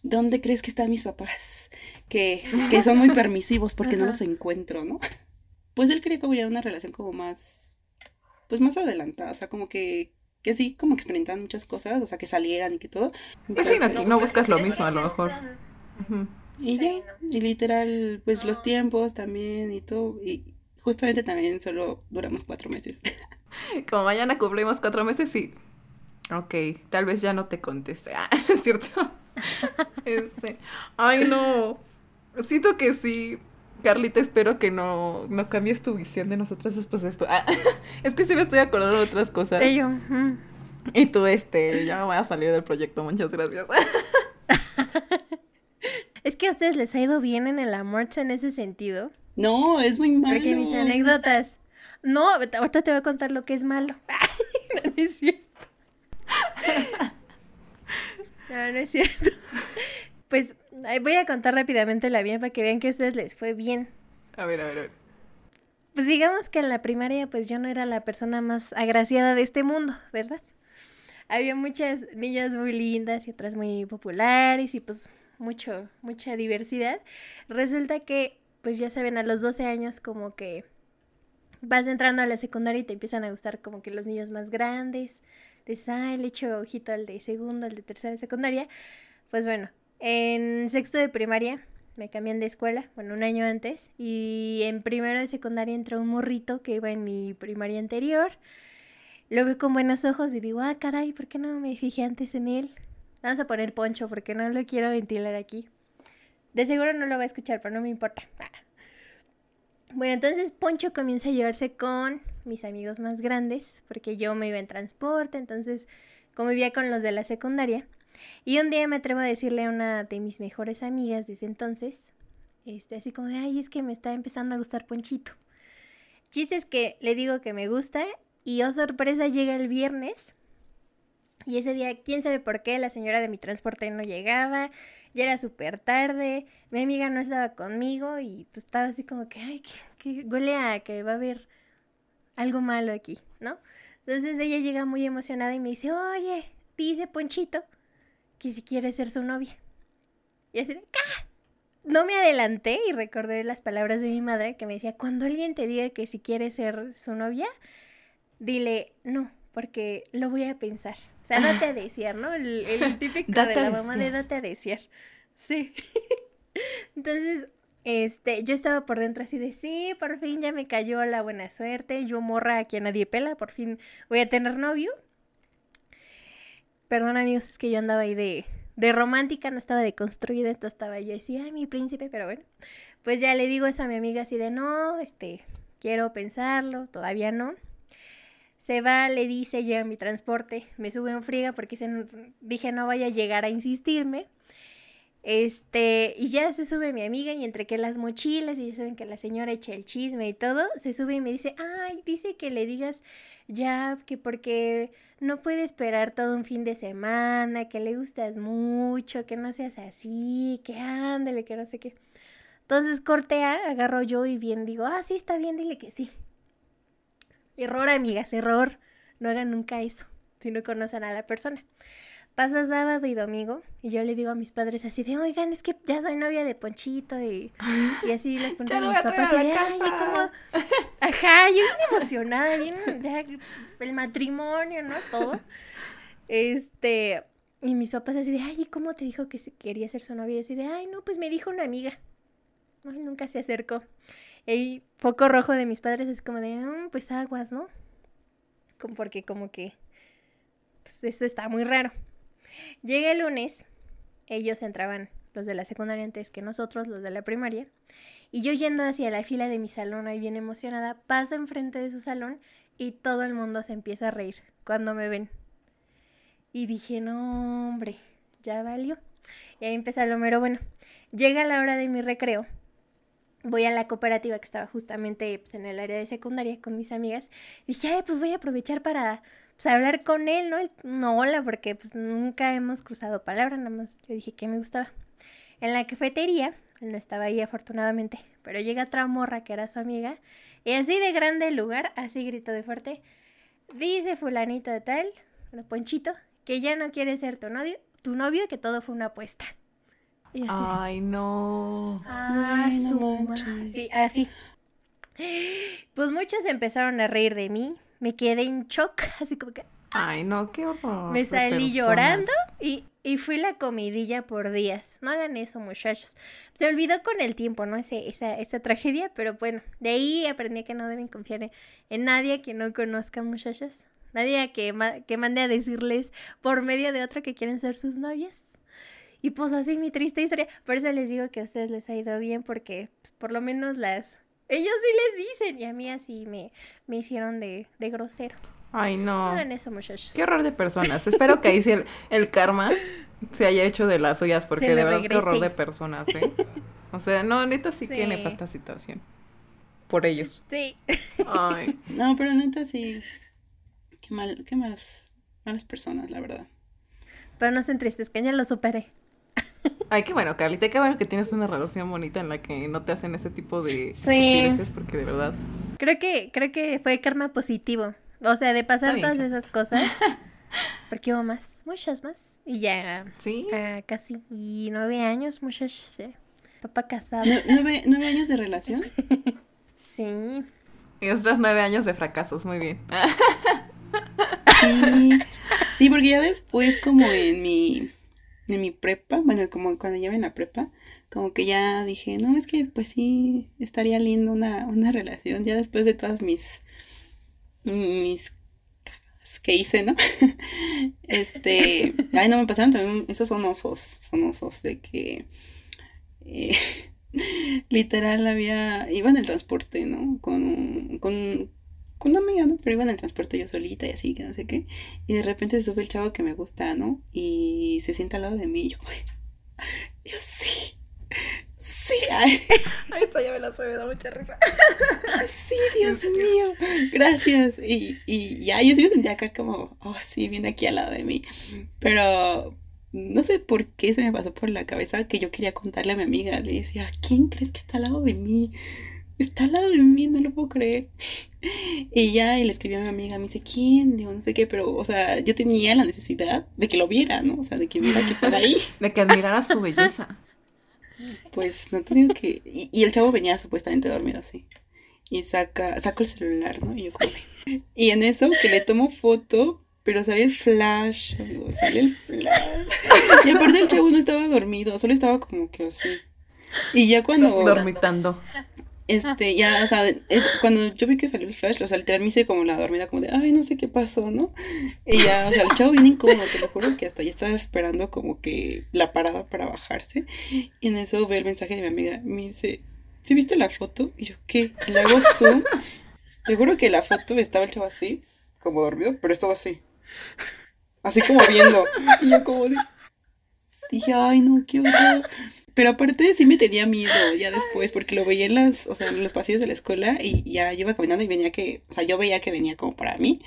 ¿dónde crees que están mis papás? Que, que son muy permisivos porque no los encuentro, ¿no? Pues él quería como ya una relación como más, pues más adelantada, o sea, como que, que sí, como experimentaban muchas cosas, o sea, que salieran y que todo. Pues no, buscas lo mismo a lo mejor. Y ya, y literal, pues los tiempos también y todo, y justamente también solo duramos cuatro meses. Como mañana cumplimos cuatro meses, sí. Ok, tal vez ya no te conteste. Ah, ¿es cierto? este, ay, no. Siento que sí. Carlita, espero que no, no cambies tu visión de nosotras después de esto. Ah, es que sí me estoy acordando de otras cosas. yo. Y tú, este, ya me voy a salir del proyecto, muchas gracias. es que a ustedes les ha ido bien en el amor en ese sentido. No, es muy malo. Porque mis anécdotas. No, ahorita te voy a contar lo que es malo. no, es cierto. No, no es cierto. Pues voy a contar rápidamente la mía para que vean que a ustedes les fue bien. A ver, a ver, a ver. Pues digamos que en la primaria pues yo no era la persona más agraciada de este mundo, ¿verdad? Había muchas niñas muy lindas y otras muy populares y pues mucho, mucha diversidad. Resulta que pues ya saben, a los 12 años como que vas entrando a la secundaria y te empiezan a gustar como que los niños más grandes. Dices, ah, le echo ojito al de segundo, al de tercera de secundaria. Pues bueno, en sexto de primaria me cambié de escuela, bueno, un año antes, y en primero de secundaria entró un morrito que iba en mi primaria anterior. Lo veo con buenos ojos y digo, ah, caray, ¿por qué no me fijé antes en él? Vamos a poner poncho porque no lo quiero ventilar aquí. De seguro no lo va a escuchar, pero no me importa. Bueno, entonces Poncho comienza a llevarse con mis amigos más grandes, porque yo me iba en transporte, entonces convivía con los de la secundaria. Y un día me atrevo a decirle a una de mis mejores amigas desde entonces, este, así como de, ay, es que me está empezando a gustar Ponchito. Chiste es que le digo que me gusta y oh sorpresa llega el viernes. Y ese día, quién sabe por qué, la señora de mi transporte no llegaba, ya era súper tarde, mi amiga no estaba conmigo y pues estaba así como que, ay, que, huele a que va a haber algo malo aquí, ¿no? Entonces ella llega muy emocionada y me dice, oye, dice Ponchito que si quiere ser su novia. Y así de, ¡ah! No me adelanté y recordé las palabras de mi madre que me decía, cuando alguien te diga que si quiere ser su novia, dile, no, porque lo voy a pensar. O sea, date a desear, ¿no? El, el típico de la mamá de date a desear. Sí. Entonces, este, yo estaba por dentro así de, sí, por fin ya me cayó la buena suerte, yo morra a nadie pela, por fin voy a tener novio. Perdón amigos, es que yo andaba ahí de, de romántica, no estaba de construida, entonces estaba yo así, ay, mi príncipe, pero bueno. Pues ya le digo eso a mi amiga así de, no, este, quiero pensarlo, todavía no. Se va, le dice, llega mi transporte, me sube en friga porque se, dije no vaya a llegar a insistirme. Este, y ya se sube mi amiga y entre que las mochilas y saben que la señora echa el chisme y todo, se sube y me dice, ay, dice que le digas ya que porque no puede esperar todo un fin de semana, que le gustas mucho, que no seas así, que ándale, que no sé qué. Entonces cortea, agarro yo y bien digo, ah, sí, está bien, dile que sí. Error, amigas, error. No hagan nunca eso si no conocen a la persona. Pasa sábado y domingo y yo le digo a mis padres así de, oigan, es que ya soy novia de Ponchito y, y así les pregunto a mis papás y de, ay, ¿cómo? Ajá, yo bien emocionada, bien, ya, el matrimonio, ¿no? Todo. Este, y mis papás así de, ay, ¿cómo te dijo que quería ser su novia? Y así de, ay, no, pues me dijo una amiga. Ay, nunca se acercó. el foco rojo de mis padres es como de, mm, pues aguas, ¿no? porque como que, pues eso está muy raro. Llega el lunes, ellos entraban, los de la secundaria antes que nosotros, los de la primaria, y yo yendo hacia la fila de mi salón, ahí bien emocionada, paso enfrente de su salón y todo el mundo se empieza a reír cuando me ven. Y dije, no, hombre, ya valió. Y ahí empieza lo mero bueno. Llega la hora de mi recreo. Voy a la cooperativa que estaba justamente pues, en el área de secundaria con mis amigas. Y dije, ay, pues voy a aprovechar para pues, hablar con él, ¿no? No, hola, porque pues nunca hemos cruzado palabra, nada más yo dije que me gustaba. En la cafetería, él no estaba ahí afortunadamente, pero llega otra morra que era su amiga, y así de grande el lugar, así gritó de fuerte, dice fulanito de tal, bueno, Ponchito, que ya no quiere ser tu novio, tu novio que todo fue una apuesta. Ay, no. Ah, Sí, así. Pues muchos empezaron a reír de mí. Me quedé en shock, así como que. Ay, no, qué horror. Me salí llorando y, y fui la comidilla por días. No hagan eso, muchachos. Se olvidó con el tiempo, ¿no? Ese, esa, esa tragedia, pero bueno, de ahí aprendí que no deben confiar en, nadie que no conozcan, muchachos. Nadie que, que mande a decirles por medio de otra que quieren ser sus novias. Y pues así mi triste historia. Por eso les digo que a ustedes les ha ido bien porque pues, por lo menos las... Ellos sí les dicen y a mí así me, me hicieron de, de grosero. Ay, no. Hagan eso, muchachos. Qué horror de personas. Espero que ahí sí el, karma se haya hecho de las suyas porque de verdad qué horror de personas, ¿eh? O sea, no, neta sí, sí. que nefasta situación. Por ellos. Sí. Ay. No, pero neta sí. Qué mal, qué malas, malas personas, la verdad. Pero no se entristezcan, ya lo superé. Ay, qué bueno, Carlita, qué bueno que tienes una relación bonita en la que no te hacen ese tipo de sí. porque de verdad. Creo que, creo que fue karma positivo. O sea, de pasar todas esas cosas. Porque hubo más, muchas más. Y ya ¿Sí? casi nueve años, muchas. Papá casado. ¿Nueve, ¿Nueve años de relación? sí. Y otros nueve años de fracasos, muy bien. sí. Sí, porque ya después, como en mi en mi prepa, bueno, como cuando ya en la prepa, como que ya dije, no, es que pues sí, estaría lindo una, una relación, ya después de todas mis, mis que hice, ¿no? este, ay, no me pasaron también, esos son osos, son osos de que, eh, literal había, iba en el transporte, ¿no? Con, con, con una amiga, ¿no? Pero iba en el transporte yo solita y así, que no sé qué. Y de repente se sube el chavo que me gusta, ¿no? Y se sienta al lado de mí y yo como, yo sí, sí. Ay, Ay esta ya me la sabe, da mucha risa. sí, Dios mío, gracias. Y, y ya, yo sí me sentía acá como, oh, sí, viene aquí al lado de mí. Pero no sé por qué se me pasó por la cabeza que yo quería contarle a mi amiga. Le decía, ¿quién crees que está al lado de mí? Está al lado de mí, no lo puedo creer. Y ya, y le escribió a mi amiga, me dice, ¿quién? Digo, no sé qué, pero, o sea, yo tenía la necesidad de que lo viera, ¿no? O sea, de que viera que estaba ahí. De que admirara su belleza. Pues, no te digo que... Y, el chavo venía supuestamente dormido así. Y saca, saco el celular, ¿no? Y yo como... Y en eso, que le tomo foto, pero sale el flash, amigo, sale el flash. Y aparte el chavo no estaba dormido, solo estaba como que así. Y ya cuando... Dormitando este, ya, o sea, es, cuando yo vi que salió el flash, o sea, literal me hice como la dormida, como de, ay, no sé qué pasó, ¿no? Y ya, o sea, el chavo viene incómodo, te lo juro que hasta ya estaba esperando como que la parada para bajarse. Y en eso ve el mensaje de mi amiga, me dice, ¿sí viste la foto? Y yo, ¿qué? Y le hago zoom. Te juro que la foto estaba el chavo así, como dormido, pero estaba así. Así como viendo. Y yo como de, dije, ay, no, qué horror. Pero aparte sí me tenía miedo ya después, porque lo veía en las, o sea, en los pasillos de la escuela y ya yo iba caminando y venía que, o sea, yo veía que venía como para mí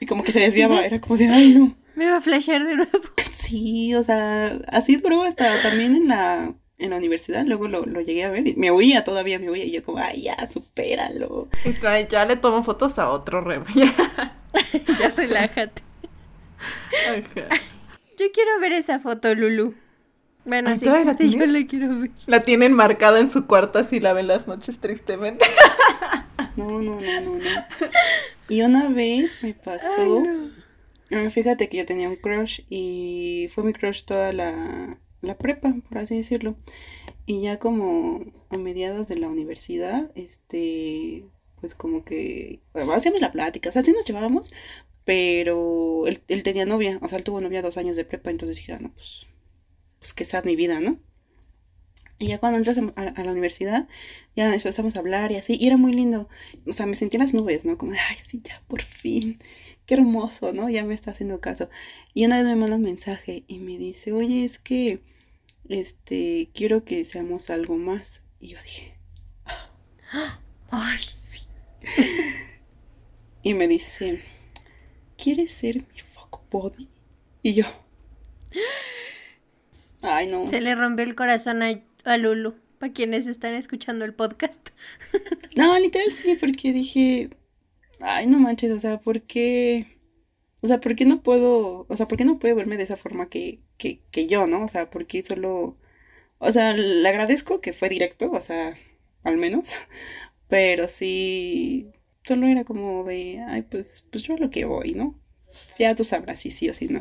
y como que se desviaba, era como de, ay, no. Me iba a flashear de nuevo. Sí, o sea, así duró hasta también en la, en la universidad, luego lo, lo llegué a ver y me huía todavía, me huía y yo como, ay, ya, supéralo. ya le tomo fotos a otro re. ya relájate. Yo quiero ver esa foto, Lulu. Bueno, sí, la yo la quiero ver. La tienen marcada en su cuarto así la ven las noches tristemente. No, no, no, no, no. Y una vez me pasó. Fíjate que yo tenía un crush y fue mi crush toda la, la prepa, por así decirlo. Y ya como a mediados de la universidad, este, pues como que hacíamos la plática, o sea, sí nos llevábamos, pero él, él, tenía novia, o sea, él tuvo novia dos años de prepa, entonces dije, ah, no, pues, pues que sea mi vida, ¿no? Y ya cuando entras a, a, la universidad, ya empezamos a hablar y así, y era muy lindo, o sea, me sentí en las nubes, ¿no? Como de, ay, sí, ya, por fin, qué hermoso, ¿no? Ya me está haciendo caso. Y una vez me manda un mensaje y me dice, oye, es que este, quiero que seamos algo más. Y yo dije, ay, sí. y me dice, ¿quieres ser mi fuck body? Y yo, ay, no. Se le rompió el corazón a, a Lulu, para quienes están escuchando el podcast. no, literal sí, porque dije, ay, no manches, o sea, ¿por qué? O sea, ¿por qué no puedo, o sea, por qué no puede verme de esa forma que, que, que yo, ¿no? O sea, porque solo, o sea, le agradezco que fue directo, o sea, al menos, pero sí, solo era como de, ay, pues, pues yo a lo que voy, ¿no? Ya tú sabrás si sí o si no.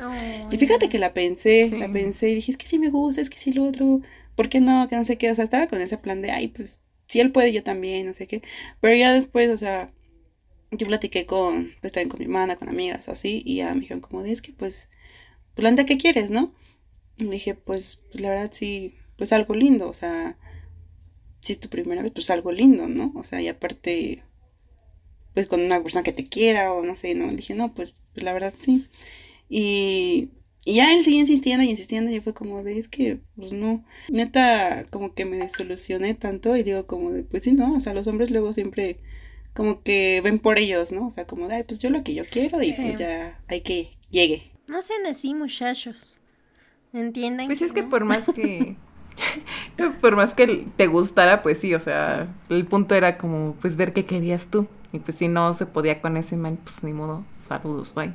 y fíjate que la pensé, la pensé y dije, es que sí me gusta, es que sí lo otro, ¿por qué no? Que no sé qué, o sea, estaba con ese plan de, ay, pues, si él puede, yo también, no sé qué, pero ya después, o sea, yo platiqué con, pues también con mi hermana, con amigas, así, y ya me dijeron como, es que pues, la ¿qué quieres, no? Y me dije, pues, pues, la verdad sí, pues algo lindo, o sea, si es tu primera vez, pues algo lindo, ¿no? O sea, y aparte, pues con una persona que te quiera o no sé, ¿no? Le dije, no, pues, pues la verdad sí. Y, y ya él sigue insistiendo y insistiendo y fue como de, es que, pues no, neta, como que me desolucioné tanto y digo como de, pues sí, no, o sea, los hombres luego siempre como que ven por ellos, ¿no? O sea, como de, Ay, pues yo lo que yo quiero y pues ya hay que llegue. No sean así, muchachos. ¿Entienden? Pues es que por más que... por más que te gustara, pues sí, o sea, el punto era como, pues ver qué querías tú. Y pues si no se podía con ese man, pues ni modo, saludos, bye.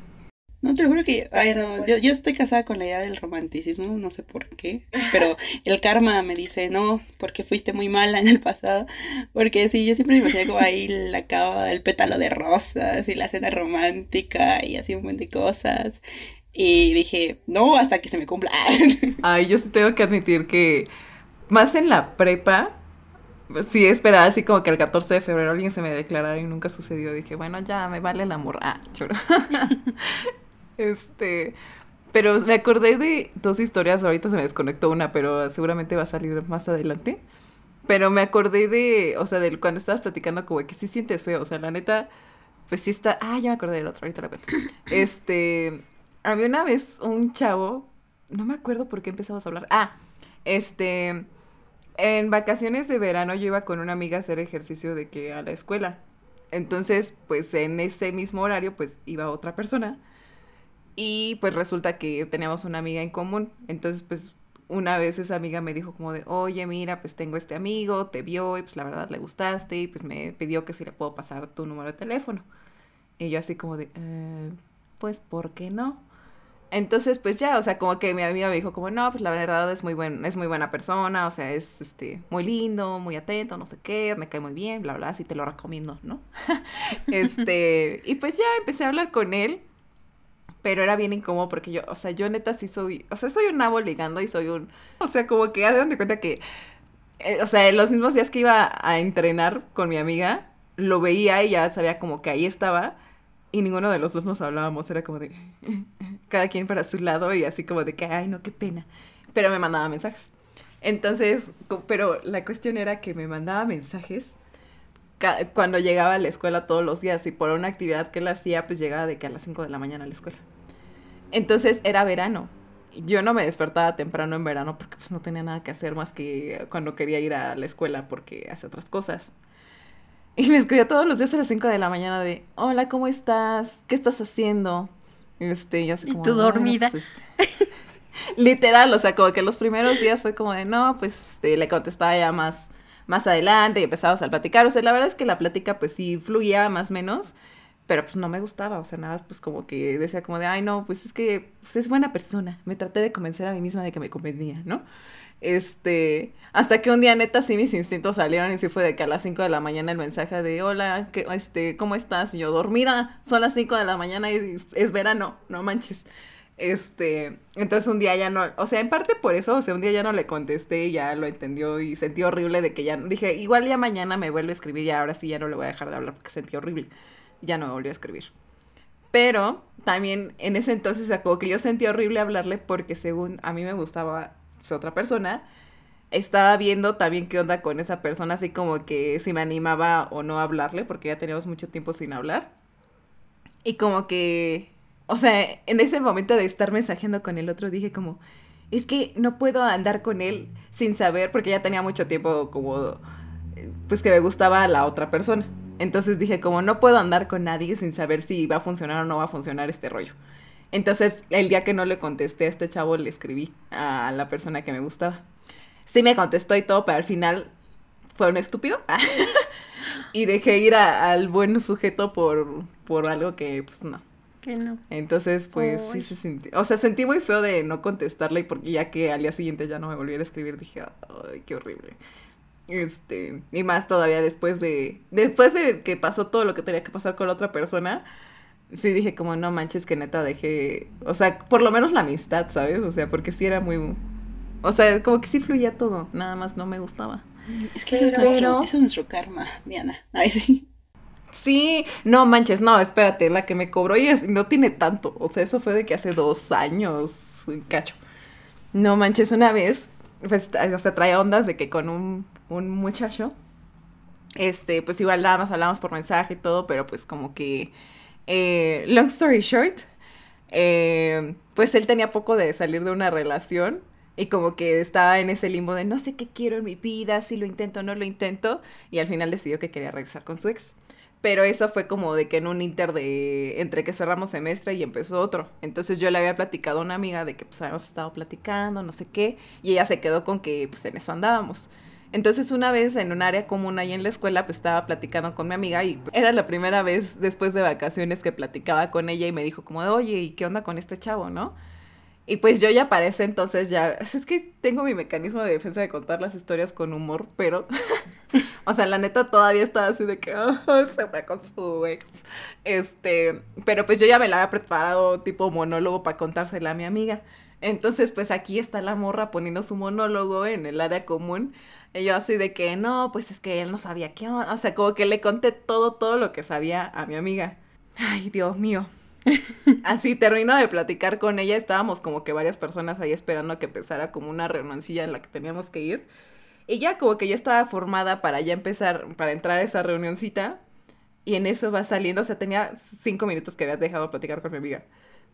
No, te lo juro que, ay, no, yo, yo estoy casada con la idea del romanticismo, no sé por qué, pero el karma me dice, no, porque fuiste muy mala en el pasado, porque sí, yo siempre me imaginé como ahí la cava, el pétalo de rosas y la cena romántica y así un montón de cosas, y dije, no, hasta que se me cumpla. Ay, yo tengo que admitir que más en la prepa, sí esperaba así como que el 14 de febrero alguien se me declarara y nunca sucedió. Dije, bueno, ya me vale el amor. Ah, choro. Este, pero me acordé de dos historias, ahorita se me desconectó una, pero seguramente va a salir más adelante. Pero me acordé de, o sea, de cuando estabas platicando como que sí sientes feo, o sea, la neta, pues sí está, ah, ya me acordé del otro, ahorita la cuento. Este, había una vez un chavo, no me acuerdo por qué empezamos a hablar, ah, este, en vacaciones de verano yo iba con una amiga a hacer ejercicio de que a la escuela. Entonces, pues en ese mismo horario, pues iba otra persona y pues resulta que teníamos una amiga en común. Entonces, pues una vez esa amiga me dijo como de, oye, mira, pues tengo este amigo, te vio y pues la verdad le gustaste y pues me pidió que si le puedo pasar tu número de teléfono. Y yo así como de, eh, pues, ¿por qué no? Entonces, pues ya, o sea, como que mi amiga me dijo como, no, pues la verdad es muy buen, es muy buena persona, o sea, es este muy lindo, muy atento, no sé qué, me cae muy bien, bla bla, así te lo recomiendo, ¿no? este, y pues ya empecé a hablar con él pero era bien incómodo porque yo, o sea, yo neta sí soy, o sea, soy un nabo ligando y soy un, o sea, como que hagan de cuenta que, eh, o sea, los mismos días que iba a entrenar con mi amiga, lo veía y ya sabía como que ahí estaba y ninguno de los dos nos hablábamos, era como de cada quien para su lado y así como de que, ay, no, qué pena, pero me mandaba mensajes. Entonces, pero la cuestión era que me mandaba mensajes cuando llegaba a la escuela todos los días y por una actividad que él hacía, pues llegaba de que a las 5 de la mañana a la escuela. Entonces era verano. Yo no me despertaba temprano en verano porque pues no tenía nada que hacer más que cuando quería ir a la escuela porque hace otras cosas. Y me escribía todos los días a las 5 de la mañana de, hola, ¿cómo estás? ¿Qué estás haciendo? Este, ya sé como, ¿Y tú dormida? Pues, este". Literal, o sea, como que los primeros días fue como de, no, pues este, le contestaba ya más, más adelante y empezamos a platicar. O sea, la verdad es que la plática pues sí fluía más o menos pero pues no me gustaba, o sea, nada, pues como que decía como de, ay, no, pues es que pues, es buena persona, me traté de convencer a mí misma de que me convenía, ¿no? Este, hasta que un día neta sí mis instintos salieron y sí fue de que a las 5 de la mañana el mensaje de, hola, ¿qué, este, ¿cómo estás? Y yo, dormida, son las 5 de la mañana y es verano, no manches. Este, entonces un día ya no, o sea, en parte por eso, o sea, un día ya no le contesté y ya lo entendió y sentí horrible de que ya, dije, igual ya mañana me vuelve a escribir y ahora sí ya no le voy a dejar de hablar porque sentí horrible. Ya no me volvió a escribir. Pero también en ese entonces, o sea, que yo sentí horrible hablarle porque según a mí me gustaba pues, otra persona, estaba viendo también qué onda con esa persona, así como que si me animaba o no a hablarle, porque ya teníamos mucho tiempo sin hablar. Y como que o sea, en ese momento de estar mensajeando con el otro, dije como, es que no puedo andar con él sin saber, porque ya tenía mucho tiempo como, pues que me gustaba la otra persona. Entonces dije como, no puedo andar con nadie sin saber si va a funcionar o no va a funcionar este rollo. Entonces, el día que no le contesté a este chavo, le escribí a la persona que me gustaba. Sí me contestó y todo, pero al final fue un estúpido. y dejé ir al buen sujeto por, por algo que, pues no. Que no. Entonces, pues sí se sintió. O sea, sentí muy feo de no contestarle y porque ya que al día siguiente ya no me volviera a escribir, dije, ay, qué horrible. Este, y más todavía después de. Después de que pasó todo lo que tenía que pasar con la otra persona. Sí dije como, no manches, que neta dejé. O sea, por lo menos la amistad, ¿sabes? O sea, porque sí era muy. O sea, como que sí fluía todo. Nada más no me gustaba. Es que ese, es nuestro, ese es nuestro karma, Diana. Ay, sí. Sí, no manches, no, espérate, la que me cobró y no tiene tanto. O sea, eso fue de que hace dos años, cacho. No manches, una vez, pues, o sea, trae ondas de que con un, un muchacho, este, pues igual nada más hablamos por mensaje y todo, pero pues como que, eh, long story short, eh, pues él tenía poco de salir de una relación y como que estaba en ese limbo de no sé qué quiero en mi vida, si lo intento o no lo intento, y al final decidió que quería regresar con su ex. Pero eso fue como de que en un inter de entre que cerramos semestre y empezó otro. Entonces yo le había platicado a una amiga de que pues habíamos estado platicando, no sé qué, y ella se quedó con que pues en eso andábamos. Entonces una vez en un área común ahí en la escuela pues estaba platicando con mi amiga y era la primera vez después de vacaciones que platicaba con ella y me dijo como oye, ¿y qué onda con este chavo, no? Y pues yo ya para ese entonces ya, es que tengo mi mecanismo de defensa de contar las historias con humor, pero, o sea, la neta todavía estaba así de que se fue con su ex. Este, pero pues yo ya me la había preparado tipo monólogo para contársela a mi amiga. Entonces, pues aquí está la morra poniendo su monólogo en el área común. Y yo así de que, no, pues es que él no sabía qué O sea, como que le conté todo, todo lo que sabía a mi amiga. Ay, Dios mío. Así termino de platicar con ella, estábamos como que varias personas ahí esperando a que empezara como una reunioncilla en la que teníamos que ir. Y ya como que ya estaba formada para ya empezar, para entrar a esa reunioncita. Y en eso va saliendo, o sea, tenía cinco minutos que había dejado de platicar con mi amiga.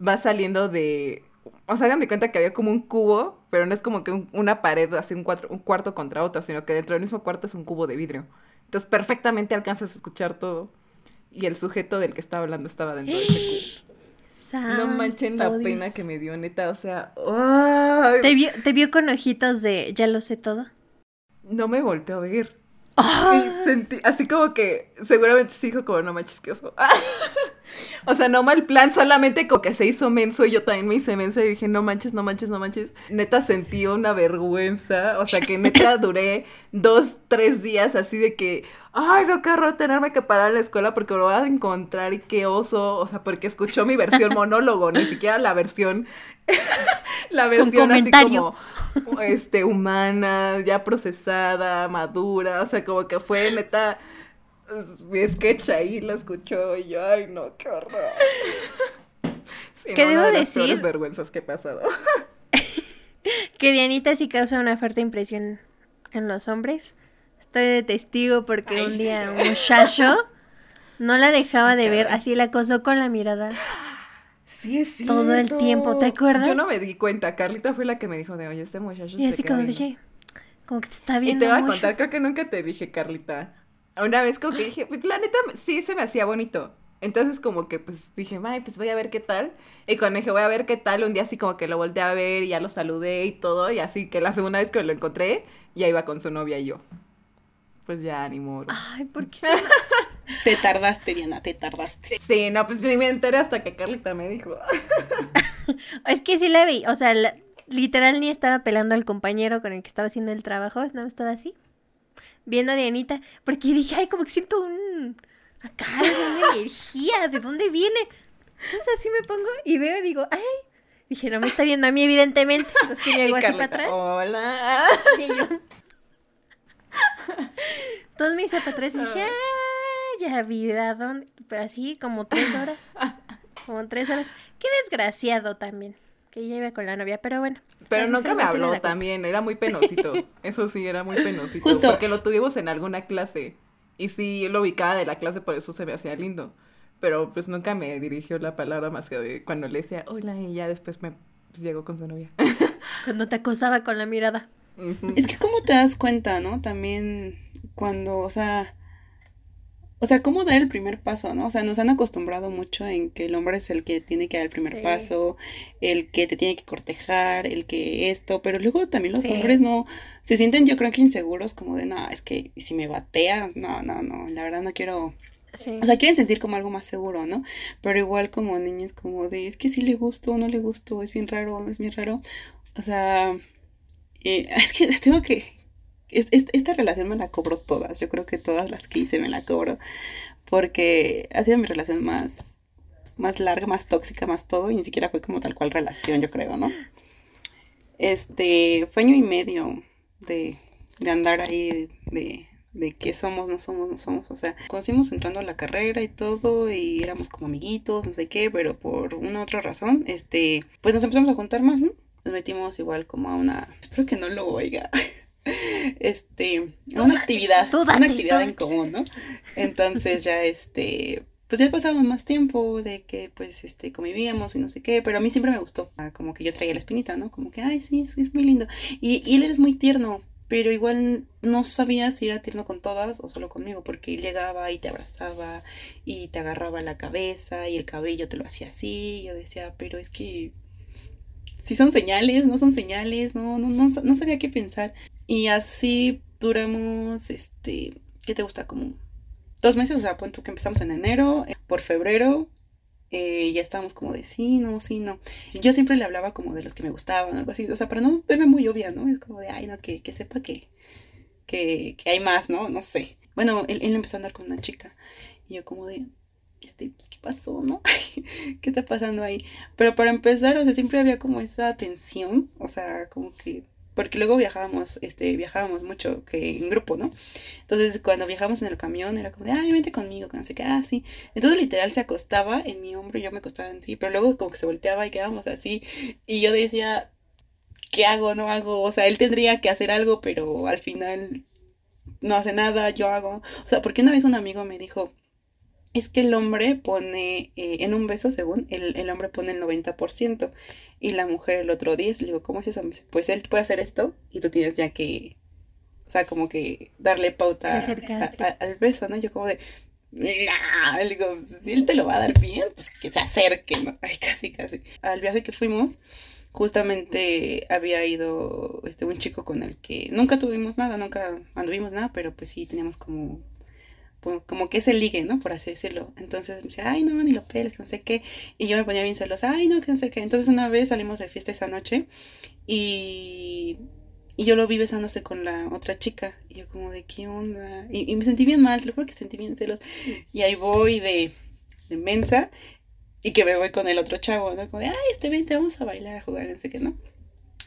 Va saliendo de... O sea, hagan de cuenta que había como un cubo, pero no es como que una pared, así un, un cuarto contra otra, sino que dentro del mismo cuarto es un cubo de vidrio. Entonces perfectamente alcanzas a escuchar todo y el sujeto del que estaba hablando estaba dentro de ese cubo. no manchen la pena que me dio, neta, o sea... ¿Te, vio, ¿Te vio con ojitos de ya lo sé todo? No me volteó a ver. Sentí, así como que seguramente se dijo como no manches que oso. o sea, no mal plan, solamente como que se hizo menso y yo también me hice menso y dije no manches, no manches, no manches. Neta sentí una vergüenza, o sea que neta duré dos, tres días así de que, ay, no quiero tenerme que parar a la escuela porque lo voy a encontrar y qué oso, o sea, porque escuchó mi versión monólogo, ni siquiera la versión, la versión así como, este, humana, ya procesada, madura, o sea, como que fue neta mi sketch ahí, lo escuchó y yo, ay, no, qué horror. ¿Qué debo de decir? Las vergüenzas que he pasado. que Dianita sí causa una fuerte impresión en los hombres. Estoy de testigo porque un día un muchacho no la dejaba de ver, así la acosó con la mirada. Sí, es Todo el tiempo, ¿te acuerdas? Yo no me di cuenta, Carlita fue la que me dijo de, oye, este muchacho Y así como dije, como que te está viendo Y te voy a contar, creo que nunca te dije, Carlita. Una vez como que dije, pues la neta sí se me hacía bonito. Entonces como que pues dije, ay, pues voy a ver qué tal. Y cuando dije, voy a ver qué tal, un día así como que lo volteé a ver y ya lo saludé y todo. Y así que la segunda vez que lo encontré, ya iba con su novia y yo pues ya ni modo. Ay, ¿por qué Te tardaste, Diana, te tardaste. Sí, no, pues ni me enteré hasta que Carlita me dijo. es que sí la vi, o sea, literal ni estaba pelando al compañero con el que estaba haciendo el trabajo, no estaba así, viendo a Dianita, porque dije, ay, como que siento un... Acá, una energía, ¿de dónde viene? Entonces así me pongo y veo y digo, ay, Dije, no me está viendo a mí, evidentemente. Entonces que llegó así para atrás. Hola. Y yo. Entonces me hice para atrás y dije, ah, ya vida, ¿dónde? Pero así como tres horas. Como tres horas. Qué desgraciado también. Que ya iba con la novia, pero bueno. Pero nunca me habló también, era muy penosito. Eso sí, era muy penosito. Justo. Porque lo tuvimos en alguna clase. Y sí, yo lo ubicaba de la clase, por eso se me hacía lindo. Pero pues nunca me dirigió la palabra más que de cuando le decía hola y ya después me pues, llegó con su novia. Cuando te acosaba con la mirada. Es que cómo te das cuenta, ¿no? También cuando, o sea, o sea, cómo dar el primer paso, ¿no? O sea, nos han acostumbrado mucho en que el hombre es el que tiene que dar el primer paso, el que te tiene que cortejar, el que esto, pero luego también los hombres no se sienten, yo creo que inseguros, como de, no, es que si me batea, no, no, no, la verdad no quiero. O sea, quieren sentir como algo más seguro, ¿no? Pero igual como niños, como de, es que si le gusto o no le gusto, es bien raro, es bien raro. O sea, eh, es que tengo que, esta relación me la cobro todas. Yo creo que todas las que hice me la cobro. Porque ha sido mi relación más, más larga, más tóxica, más todo. Y ni siquiera fue como tal cual relación, yo creo, ¿no? Este, fue año y medio de, de andar ahí, de, de qué somos, no somos, no somos. O sea, conocimos entrando a la carrera y todo, y éramos como amiguitos, no sé qué, pero por una u otra razón, este, pues nos empezamos a juntar más, ¿no? Nos metimos igual como a una. Espero que no lo oiga. este, una actividad, una actividad en común, ¿no? Entonces ya este, pues ya pasaba más tiempo de que pues este convivíamos y no sé qué, pero a mí siempre me gustó, ah, como que yo traía la espinita, ¿no? Como que, ay, sí, es, muy lindo. Y, y, él es muy tierno, pero igual no sabía si era tierno con todas o solo conmigo, porque él llegaba y te abrazaba y te agarraba la cabeza y el cabello te lo hacía así, y yo decía, pero es que si son señales, no son señales, no, no, no, no sabía qué pensar. Y así duramos, este, ¿qué te gusta? Como dos meses, o sea, punto que empezamos en enero, eh, por febrero, eh, ya estábamos como de sí, no, sí, no. Yo siempre le hablaba como de los que me gustaban, algo así, o sea, para no verme muy obvia, ¿no? Es como de, ay, no, que, que sepa que, que, que hay más, ¿no? No sé. Bueno, él, él empezó a andar con una chica y yo como de, este, pues, ¿qué pasó, no? ¿Qué está pasando ahí? Pero para empezar, o sea, siempre había como esa tensión, o sea, como que porque luego viajábamos, este, viajábamos mucho que en grupo, ¿no? Entonces cuando viajábamos en el camión era como de, ay, vente conmigo, que no sé qué, ah, sí. Entonces literal se acostaba en mi hombro y yo me acostaba en sí, pero luego como que se volteaba y quedábamos así. Y yo decía, ¿qué hago? No hago. O sea, él tendría que hacer algo, pero al final no hace nada, yo hago. O sea, porque una vez un amigo me dijo, es que el hombre pone, eh, en un beso según, el, el hombre pone el 90% y la mujer el otro 10. Le digo, ¿cómo es eso? Pues él puede hacer esto y tú tienes ya que, o sea, como que darle pauta al beso, ¿no? Yo como de, nah, le digo, si él te lo va a dar bien, pues que se acerque, ¿no? Ay, casi, casi. Al viaje que fuimos, justamente había ido este un chico con el que nunca tuvimos nada, nunca anduvimos nada, pero pues sí teníamos como como que se ligue, ¿no? Por así decirlo. Entonces me decía, ay, no, ni lo peles, no sé qué. Y yo me ponía bien celosa, ay, no, que no sé qué. Entonces una vez salimos de fiesta esa noche y, y yo lo vi besándose con la otra chica. Y yo como de, ¿qué onda? Y, me sentí bien mal, lo juro que sentí bien celos. Y ahí voy de, de mensa y que me voy con el otro chavo, ¿no? Como de, ay, este vente, vamos a bailar, a jugar, no sé qué, ¿no?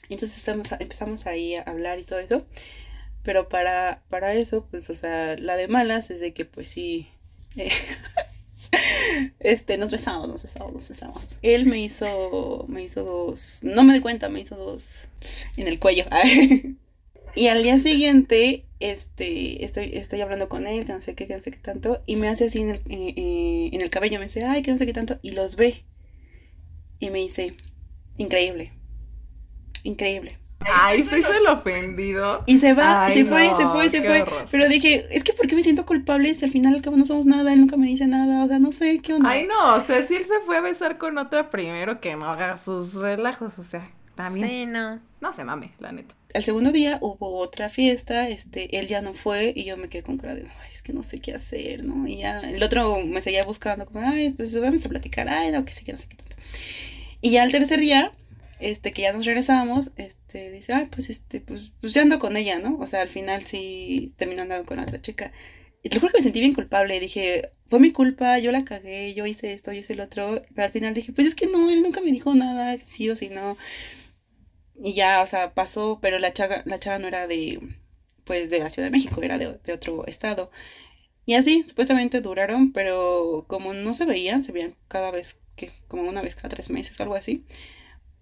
Y entonces estamos, empezamos ahí a hablar y todo eso. Pero para, para eso, pues, o sea, la de malas es de que, pues sí, eh, este, nos besamos, nos besamos, nos besamos. Él me hizo, me hizo dos, no me di cuenta, me hizo dos en el cuello. y al día siguiente, este, estoy, estoy hablando con él, que no sé qué, que no sé qué tanto, y me hace así en el, eh, eh, en el cabello, me dice, ay, que no sé qué tanto, y los ve. Y me dice, increíble, increíble. Ay, soy el ofendido. Y se va, se fue, se fue, se fue. Pero dije, es que ¿por qué me siento culpable si al final al cabo no somos nada? Él nunca me dice nada, o sea, no sé, ¿qué onda? Ay, no, o sea, si él se fue a besar con otra primero, que no haga sus relajos, o sea, también. Sí, no. No se mame, la neta. Al segundo día hubo otra fiesta, este, él ya no fue y yo me quedé con cara de, ay, es que no sé qué hacer, ¿no? Y ya, el otro me seguía buscando, como, ay, pues vamos a platicar, ay, no, que sé, que no sé qué tanto. Y ya el tercer día, este, que ya nos regresábamos, este, dice, ay, pues, este, pues, pues ya ando con ella, ¿no? O sea, al final sí terminó andando con la otra chica. te juro que me sentí bien culpable. Dije, fue mi culpa, yo la cagué, yo hice esto, yo hice el otro. Pero al final dije, pues es que no, él nunca me dijo nada, sí o sí no. Y ya, o sea, pasó, pero la chava, la chava no era de, pues, de la Ciudad de México, era de, de otro estado. Y así, supuestamente duraron, pero como no se veían, se veían cada vez, que como una vez cada tres meses o algo así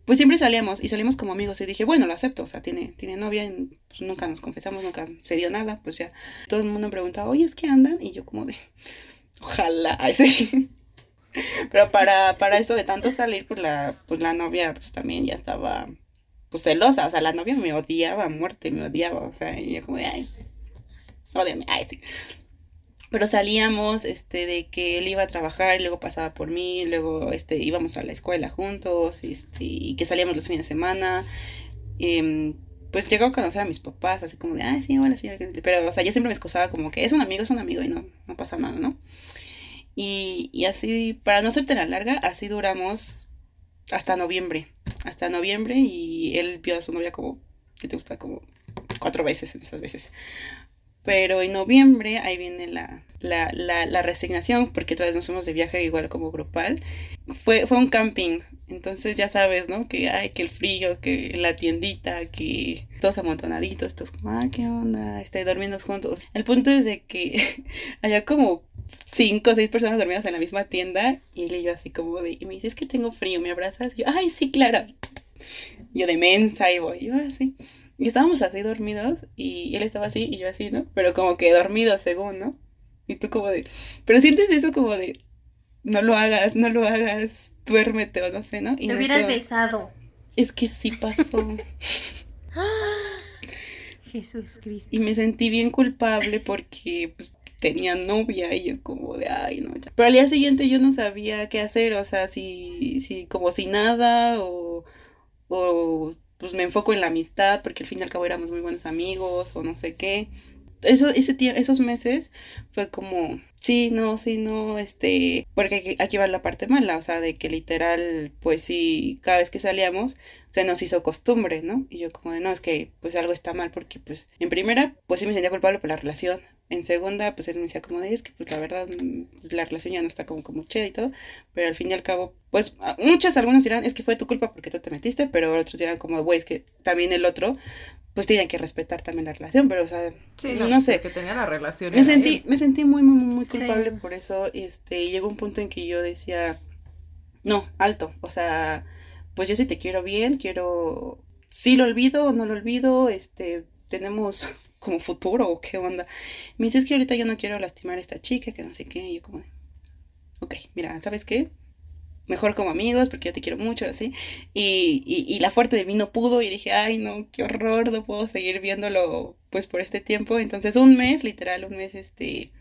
pues siempre salíamos y salimos como amigos y dije, bueno, lo acepto, o sea, tiene, tiene novia, pues nunca nos confesamos, nunca se dio nada, pues ya todo el mundo me preguntaba, oye, ¿es que andan? Y yo como de, ojalá, sí. Pero para, para esto de tanto salir, pues la, pues la novia pues también ya estaba pues celosa, o sea, la novia me odiaba a muerte, me odiaba, o sea, y yo como de, ay, odiame, ay, sí pero salíamos este de que él iba a trabajar y luego pasaba por mí luego este íbamos a la escuela juntos este, y que salíamos los fines de semana. Em, pues llegó a conocer a mis papás así como de ay sí hola señora pero o sea yo siempre me excusaba como que es un amigo es un amigo y no no pasa nada no y, y así para no hacerte la larga así duramos hasta noviembre hasta noviembre y él vio a su novia como que te gusta como cuatro veces en esas veces pero en noviembre ahí viene la, la, la, la, resignación, porque otra vez nos fuimos de viaje igual como grupal. Fue, fue un camping, entonces ya sabes, ¿no? Que hay que el frío, que la tiendita, que todos amontonaditos, todos como, ah, ¿qué onda? Este, durmiendo juntos. El punto es de que había como cinco o seis personas dormidas en la misma tienda y y yo así como de, y me dice, es que tengo frío, ¿me abrazas? Y yo, ay, sí, claro. Yo de mensa y voy, yo así. Y estábamos así dormidos y él estaba así y yo así, ¿no? Pero como que dormido según, ¿no? Y tú como de, pero sientes eso como de, no lo hagas, no lo hagas, duérmete o no sé, ¿no? Y Te hubieras besado. Es que sí pasó. Jesús Cristo. Y me sentí bien culpable porque pues, tenía novia y yo como de, ay, no, ya. Pero al día siguiente yo no sabía qué hacer, o sea, si, si como si nada o, o pues me enfoco en la amistad porque al fin y al cabo éramos muy buenos amigos o no sé qué. Eso, ese esos meses fue como, sí, no, sí, no, este, porque aquí, va la parte mala, o sea, de que literal, pues sí, cada vez que salíamos se nos hizo costumbre, ¿no? Y yo como de, no, es que pues algo está mal porque pues en primera, pues sí me sentía culpable por la relación, en segunda, pues él me decía como de, es que pues la verdad, mm, la relación ya no está como como chida y todo, pero al fin y al cabo, pues muchas, algunos dirán, es que fue tu culpa porque tú te metiste, pero otros dirán como, güey, es que también el otro, pues tiene que respetar también la relación, pero o sea, no, sé. Que tenía la relación. Me sentí, me sentí muy, muy, muy culpable por eso, este, y llegó un punto en que yo decía, no, alto, o sea, pues yo sí te quiero bien, quiero, sí lo olvido o no lo olvido, este, tenemos como futuro o qué onda. Me dice, es que ahorita yo no quiero lastimar a esta chica, que no sé qué. Y yo como, ok, mira, ¿sabes qué? Mejor como amigos, porque yo te quiero mucho, así. Y, y, la fuerte de mí no pudo y dije, ay, no, qué horror, no puedo seguir viéndolo pues por este tiempo. Entonces un mes, literal, un mes, este,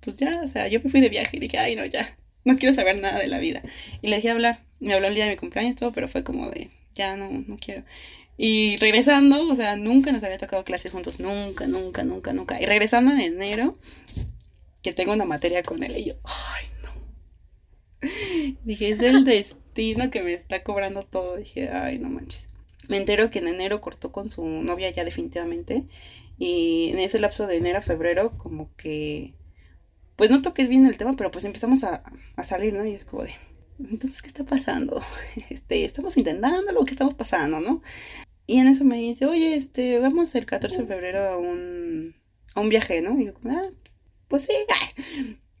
pues ya, o sea, yo me fui de viaje y dije, ay, no, ya, no quiero saber nada de la vida. Y le dije hablar, me habló el día de mi cumpleaños todo, pero fue como de, ya no, no quiero. Y regresando, o sea, nunca nos había tocado clases juntos, nunca, nunca, nunca, nunca. Y regresando en enero, que tengo una materia con él, y yo, ay, no. Dije, es el destino que me está cobrando todo. Dije, ay, no manches. Me entero que en enero cortó con su novia ya definitivamente. Y en ese lapso de enero a febrero, como que, pues no toqué bien el tema, pero pues empezamos a, a salir, ¿no? Y es como de, entonces, ¿qué está pasando? Este, estamos intentando lo que estamos pasando, ¿no? Y en eso me dice, oye, este, vamos el 14 de febrero a un, a un viaje, ¿no? Y yo ah, pues sí.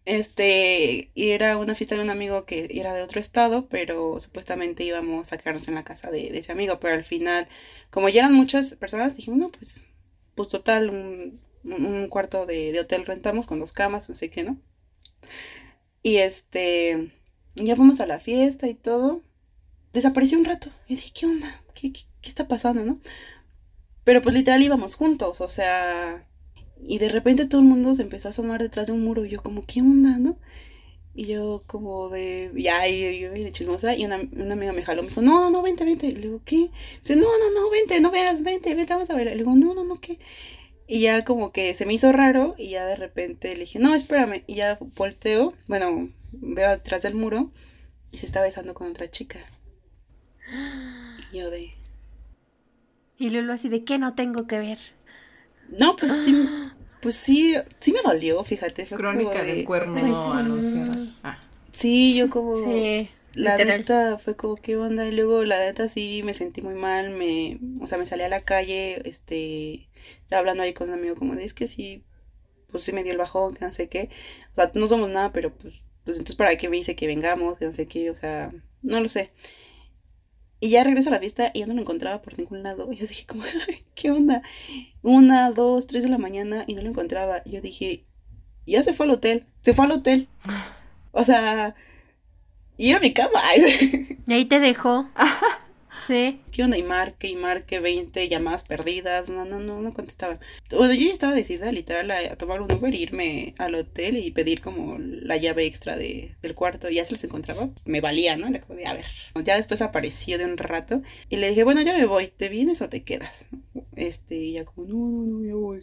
Este, y era una fiesta de un amigo que era de otro estado, pero supuestamente íbamos a quedarnos en la casa de, ese amigo, pero al final, como ya eran muchas personas, dijimos, no, pues, pues total, un, un cuarto de, de hotel rentamos con dos camas, no sé qué, ¿no? Y este, ya fuimos a la fiesta y todo. Desapareció un rato. Y dije, ¿qué onda? ¿Qué, qué, qué está pasando, no? Pero pues literal íbamos juntos, o sea, y de repente todo el mundo se empezó a asomar detrás de un muro y yo como, ¿qué onda, no? Y yo como de, ya, y yo, de chismosa, y una, una, amiga me jaló, me dijo, no, no, vente, vente. Y le digo, ¿qué? Me dice, no, no, no, vente, no veas, vente, vente, vamos a ver. Y le digo, no, no, no, ¿qué? Y ya como que se me hizo raro y ya de repente le dije, no, espérame. Y ya volteo, bueno, veo detrás del muro y se está besando con otra chica. Y yo de... Y Lulu así de, ¿qué no tengo que ver? No, pues sí. Pues sí, sí me dolió, fíjate. Crónica del cuerno anunciada. Ah. Sí, yo como... Sí. La neta fue como, ¿qué onda? Y luego la neta sí me sentí muy mal, me, o sea, me salí a la calle, este, estaba hablando ahí con un amigo como de, es que sí, pues sí me dio el bajón, que no sé qué, o sea, no somos nada, pero pues, pues entonces para qué me dice que vengamos, que no sé qué, o sea, no lo sé. Y ya regreso a la fiesta y ya no lo encontraba por ningún lado. Y yo dije como, ¿qué onda? Una, dos, tres de la mañana y no lo encontraba. Yo dije, ya se fue al hotel, se fue al hotel. O sea, y a mi cama. y ahí te dejó. Sí. ¿Qué onda? Y marque, y marque, 20 llamadas perdidas. No, no, no, no contestaba. Bueno, yo ya estaba decidida literal a, tomar un Uber, irme al hotel y pedir como la llave extra de, del cuarto. Ya se los encontraba. Me valía, ¿no? Le de, a ver. Ya después apareció de un rato. Y le dije, bueno, ya me voy. ¿Te vienes o te quedas? Este, y ya como, no, no, no, ya voy.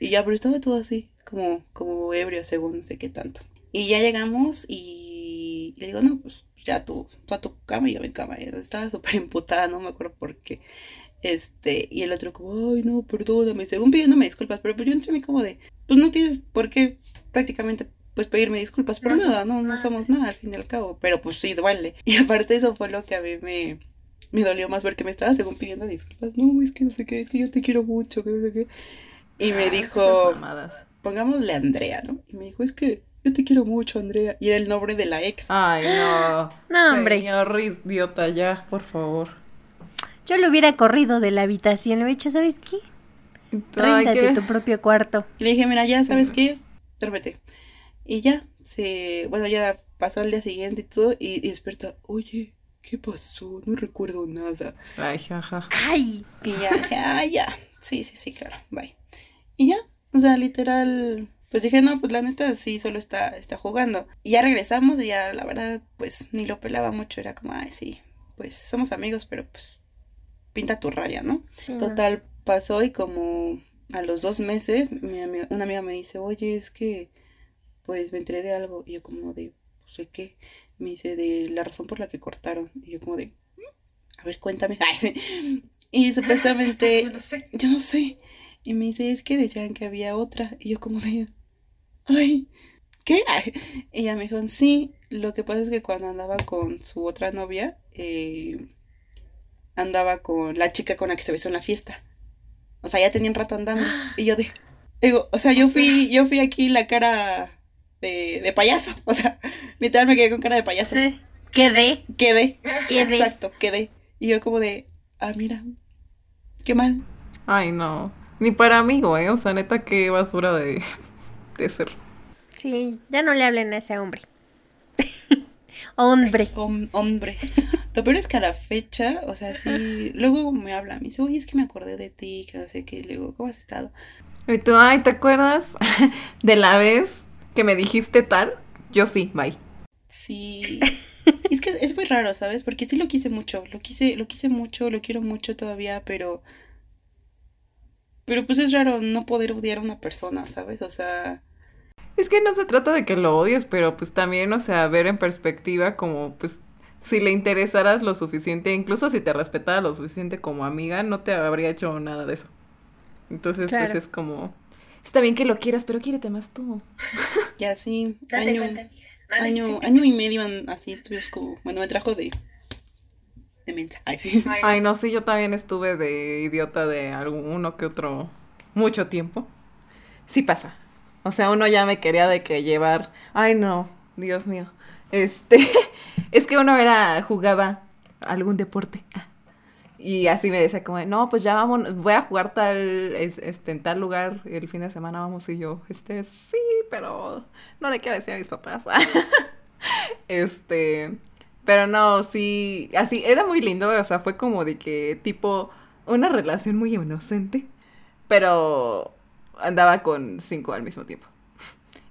Y ya, pero estaba todo así, como, como ebrio, según no sé qué tanto. Y ya llegamos y le digo, no, pues ya tú, tú a tu cama y yo a mi cama. estaba súper emputada, no me acuerdo por qué. Este, y el otro como, ay, no, perdóname, según pidiéndome disculpas, pero, pero yo entré como de, pues no tienes por qué prácticamente pues pedirme disculpas por nada, no, no somos nada al fin y al cabo, pero pues sí, duele. Y aparte eso fue lo que a mí me, me dolió más porque me estaba según pidiendo disculpas, no, es que no sé qué, es que yo te quiero mucho, que no sé qué. Y me dijo, pongámosle Andrea, ¿no? Y me dijo, es que yo te quiero mucho, Andrea. Y era el nombre de la ex. Ay, no. No, hombre. Señor idiota, ya, por favor. Yo lo hubiera corrido de la habitación. Le hubiera dicho, ¿sabes qué? Réntate tu propio cuarto. Y le dije, mira, ya, ¿sabes qué? Duérmete. Y ya, se... Bueno, ya pasó el día siguiente y todo. Y, y desperta, oye, ¿qué pasó? No recuerdo nada. Ay, jaja. Ay. Y ya, ya, ya. Sí, sí, sí, claro. Bye. Y ya, o sea, literal pues dije, no, pues la neta sí, solo está, está jugando. Y ya regresamos y ya la verdad, pues ni lo pelaba mucho, era como, ay, sí, pues somos amigos, pero pues pinta tu raya, ¿no? Total, pasó y como a los dos meses, mi amiga, una amiga me dice, oye, es que, pues me enteré de algo. Y yo como de, pues de qué. Me dice, de la razón por la que cortaron. Y yo como de, a ver, cuéntame. Y supuestamente, yo no sé. Yo no sé. Y me dice, es que decían que había otra. Y yo como de, ay, ¿qué? Y ella me dijo, sí, lo que pasa es que cuando andaba con su otra novia, eh, andaba con la chica con la que se besó en la fiesta. O sea, ya tenía un rato andando. Y yo de, digo, o sea, yo fui, yo fui aquí la cara de, de payaso. O sea, literal me quedé con cara de payaso. Sí. Quedé. Quedé. Quedé. Exacto, quedé. Y yo como de, ah, mira, qué mal. Ay, no. Ni para mí, güey. O sea, neta, qué basura de, de ser. Sí, ya no le hablen a ese hombre. hombre. hombre. Lo peor es que a la fecha, o sea, sí, luego me habla, me dice, oye, es que me acordé de ti, que no sé qué, le digo, ¿cómo has estado? Y tú, ay, ¿te acuerdas de la vez que me dijiste tal? Yo sí, bye. Sí. es que es muy raro, ¿sabes? Porque sí lo quise mucho, lo quise, lo quise mucho, lo quiero mucho todavía, pero pero pues es raro no poder odiar a una persona, ¿sabes? O sea... Es que no se trata de que lo odies, pero pues también, o sea, ver en perspectiva como pues si le interesaras lo suficiente, incluso si te respetara lo suficiente como amiga, no te habría hecho nada de eso. Entonces, pues es como... Está bien que lo quieras, pero quiérete más tú. Ya sí, año, año, año y medio así estuvimos como... Bueno, me trajo de Ay, sí. Ay, no, sí, yo también estuve de idiota de alguno que otro mucho tiempo. Sí pasa. O sea, uno ya me quería de que llevar. Ay, no, Dios mío. Este, es que uno era, jugaba algún deporte. Y así me decía como, no, pues ya vamos, voy a jugar tal, este, en tal lugar el fin de semana, vamos, y yo, este, sí, pero no le quiero decir a mis papás. este, pero no, sí, así, era muy lindo, o sea, fue como de que tipo una relación muy inocente, pero andaba con cinco al mismo tiempo.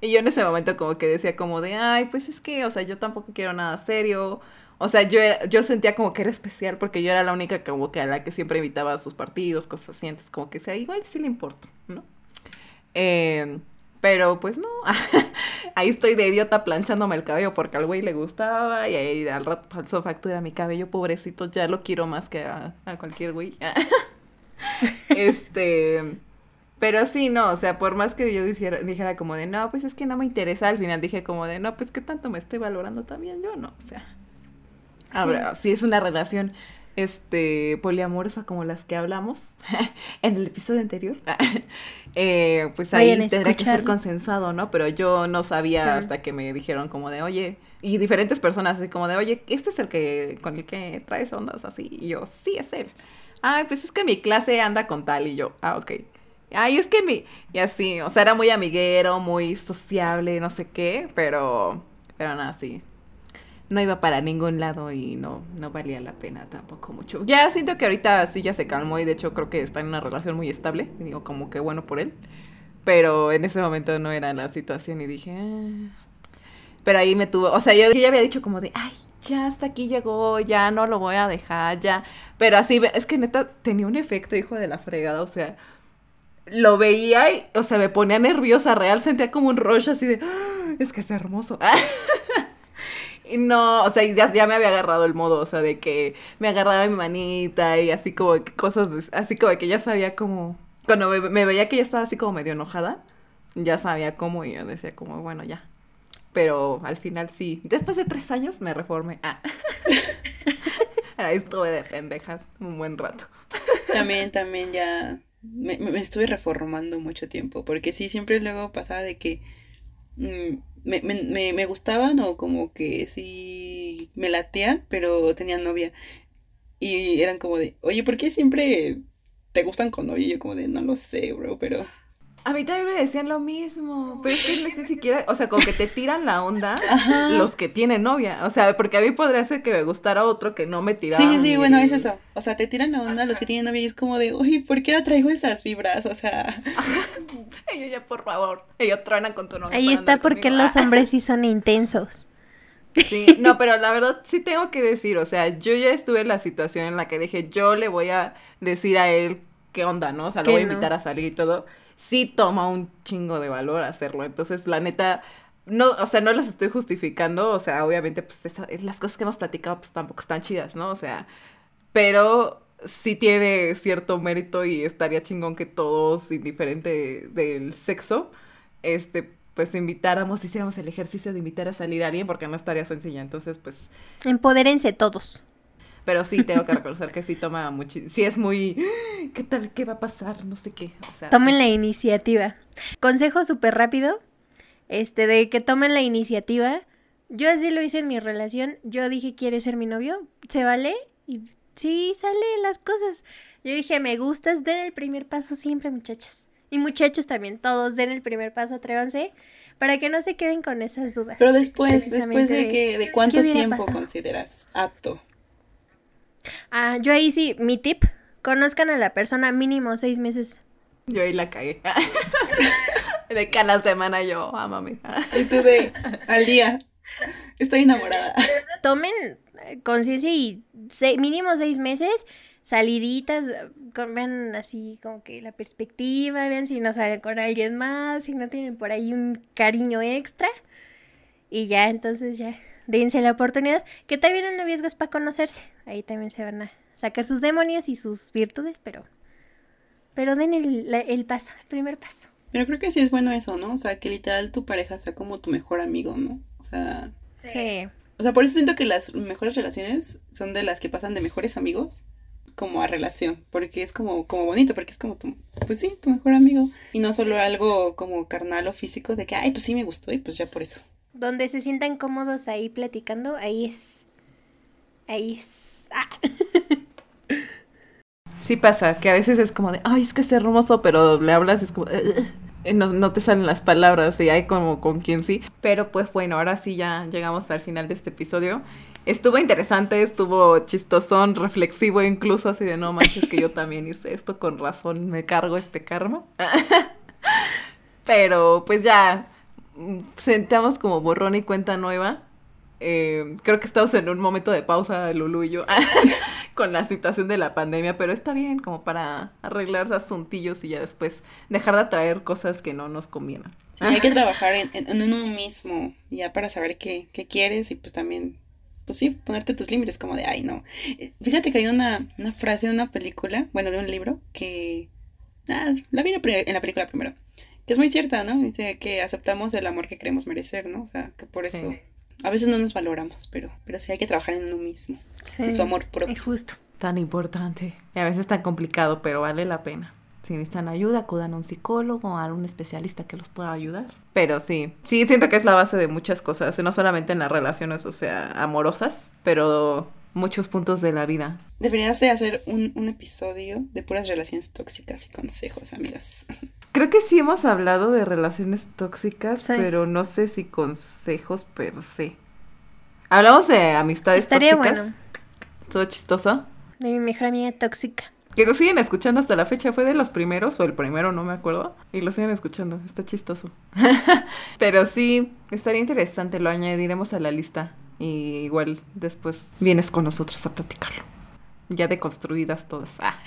Y yo en ese momento como que decía como de, ay, pues es que, o sea, yo tampoco quiero nada serio. O sea, yo, yo sentía como que era especial porque yo era la única como que a la que siempre invitaba a sus partidos, cosas así. Entonces como que sea, igual sí le importa, ¿no? Eh, pero pues no, ahí estoy de idiota planchándome el cabello porque al güey le gustaba y ahí al rato pasó factura mi cabello, pobrecito, ya lo quiero más que a, cualquier güey. este, Pero sí, no, o sea, por más que yo dijera, dijera como de, no, pues es que no me interesa, al final dije como de, no, pues qué tanto me estoy valorando también yo, no, o sea. Ahora, sí. es una relación este poliamorosa como las que hablamos en el episodio anterior, eh, pues ahí tendría que ser consensuado, ¿no? Pero yo no sabía hasta que me dijeron como de, oye, y diferentes personas así como de, oye, este es el que con el que traes ondas así, y yo, sí, es él. Ay, pues es que mi clase anda con tal, y yo, ah, ok. Ay, es que mi, y así, o sea, era muy amiguero, muy sociable, no sé qué, pero, pero nada, sí, no iba para ningún lado y no, no valía la pena tampoco mucho. Ya siento que ahorita sí ya se calmó y de hecho creo que está en una relación muy estable. Digo, como que bueno por él. Pero en ese momento no era la situación y dije... Ah". Pero ahí me tuvo, o sea, yo, ya había dicho como de, ay, ya hasta aquí llegó, ya no lo voy a dejar, ya. Pero así, es que neta tenía un efecto, hijo de la fregada, o sea, lo veía y, o sea, me ponía nerviosa, real, sentía como un rush así de, ah, es que es hermoso. no, o sea, ya, ya me había agarrado el modo, o sea, de que me agarraba mi manita y así como que cosas, así como que ya sabía como, cuando me, veía que ya estaba así como medio enojada, ya sabía cómo y yo decía como, bueno, ya. Pero al final sí, después de tres años me reformé. Ah. Ahí estuve de pendejas un buen rato. También, también ya me, me estuve reformando mucho tiempo, porque sí, siempre luego pasaba de que... Mm, me, me, me gustaban o como que sí me latean, pero tenían novia. Y eran como de, oye, ¿por qué siempre te gustan con novia? Y yo como de, no lo sé, bro, pero a mí también me decían lo mismo, pero es que no sé siquiera, o sea, como que te tiran la onda los que tienen novia, o sea, porque a mí podría ser que me gustara otro que no me tirara. Sí, sí, bueno, es eso, o sea, te tiran la onda los que tienen novia y es como de, uy, ¿por qué atraigo esas vibras? O sea... ellos ya, por favor, ellos truenan con tu novia. Ahí está porque los hombres sí son intensos. Sí, no, pero la verdad sí tengo que decir, o sea, yo ya estuve en la situación en la que dije, yo le voy a decir a él qué onda, ¿no? O sea, lo voy a invitar a salir y todo sí toma un chingo de valor hacerlo. Entonces, la neta, no, o sea, no las estoy justificando, o sea, obviamente, pues las cosas que hemos platicado, pues tampoco están chidas, ¿no? O sea, pero sí tiene cierto mérito y estaría chingón que todos, indiferente del sexo, este, pues invitáramos, hiciéramos el ejercicio de invitar a salir a alguien porque no estaría sencilla. Entonces, pues... Empodérense todos. Pero sí tengo que reconocer que sí toma mucho, sí es muy, ¿qué tal? ¿Qué va a pasar? No sé qué. tomen la iniciativa. Consejo súper rápido, este, de que tomen la iniciativa. Yo así lo hice en mi relación. Yo dije, ¿quieres ser mi novio? ¿Se vale? Y sí, sale las cosas. Yo dije, me gustas, den el primer paso siempre, muchachas. Y muchachos también, todos den el primer paso, atrévanse, para que no se queden con esas dudas. Pero después, después de, que, de cuánto tiempo consideras apto Ah, yo ahí sí, mi tip, conozcan a la persona mínimo seis meses. Yo ahí la cagué. de cada semana yo, amame. y tú de al día. Estoy enamorada. Tomen conciencia y mínimo seis meses, saliditas, vean así como que la perspectiva, vean si no salen con alguien más, si no tienen por ahí un cariño extra. Y ya, entonces ya dense la oportunidad, que también el noviazgo es para conocerse. Ahí también se van a sacar sus demonios y sus virtudes, pero, pero den el, el paso, el primer paso. Pero creo que sí es bueno eso, ¿no? O sea, que literal tu pareja sea como tu mejor amigo, ¿no? O sea... Sí. O sea, por eso siento que las mejores relaciones son de las que pasan de mejores amigos como a relación, porque es como, como bonito, porque es como tu, pues sí, tu mejor amigo. Y no solo algo como carnal o físico de que, ay, pues sí me gustó y pues ya por eso donde se sientan cómodos ahí platicando, ahí es. Ahí es. Ah. Sí pasa, que a veces es como de, ay, es que es hermoso, pero le hablas es como, no, no, te salen las palabras y hay como con quien sí. Pero pues bueno, ahora sí ya llegamos al final de este episodio. Estuvo interesante, estuvo chistosón, reflexivo incluso, así de no manches que yo también hice esto, con razón me cargo este karma. Pero pues ya, sentamos como borrón y cuenta nueva. Eh, creo que estamos en un momento de pausa, Lulu y yo, con la situación de la pandemia, pero está bien como para arreglar asuntillos y ya después dejar de atraer cosas que no nos convienen. Hay que trabajar en, en, uno mismo, ya para saber qué, qué, quieres y pues también, pues sí, ponerte tus límites como de, ay, no. Eh, fíjate que hay una, una frase de una película, bueno, de un libro, que Ah, la vi en la película primero. Que es muy cierta, ¿no? Dice que aceptamos el amor que queremos merecer, ¿no? O sea, que por eso a veces no nos valoramos, pero, pero sí hay que trabajar en uno mismo, en su amor propio. Es justo. Tan importante. Y a veces tan complicado, pero vale la pena. Si necesitan ayuda, acudan a un psicólogo o a un especialista que los pueda ayudar. Pero sí, sí, siento que es la base de muchas cosas, no solamente en las relaciones, o sea, amorosas, pero muchos puntos de la vida. Deberías de hacer un, un episodio de puras relaciones tóxicas y consejos, amigas. Creo que sí hemos hablado de relaciones tóxicas, pero no sé si consejos per se. Hablamos de amistades Estaría bueno. ¿Todo chistoso? De mi mejor amiga tóxica. Que lo siguen escuchando hasta la fecha. Fue de los primeros o el primero, no me acuerdo. Y lo siguen escuchando. Está chistoso. pero sí, estaría interesante. Lo añadiremos a la lista. Y igual después vienes con nosotros a platicarlo. Ya deconstruidas todas. Ah.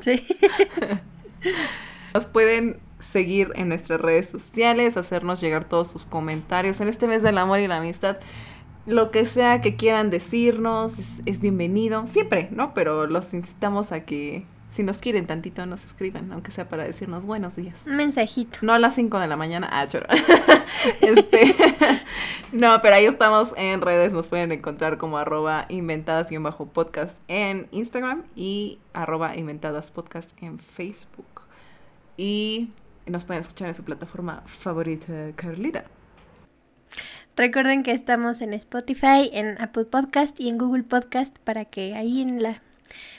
sí. Nos pueden seguir en nuestras redes sociales, hacernos llegar todos sus comentarios en este mes del amor y la amistad. Lo que sea que quieran decirnos es, bienvenido, siempre, ¿no? Pero los incitamos a que si nos quieren tantito nos escriban, aunque sea para decirnos buenos días. Un mensajito. No a las 5 de la mañana, ah, choro. este, no, pero ahí estamos en redes, nos pueden encontrar como arroba inventadas-podcast en Instagram y arroba inventadas podcast en Facebook y nos pueden escuchar en su plataforma favorita, Carlita. Recuerden que estamos en Spotify, en Apple Podcast y en Google Podcast para que ahí en la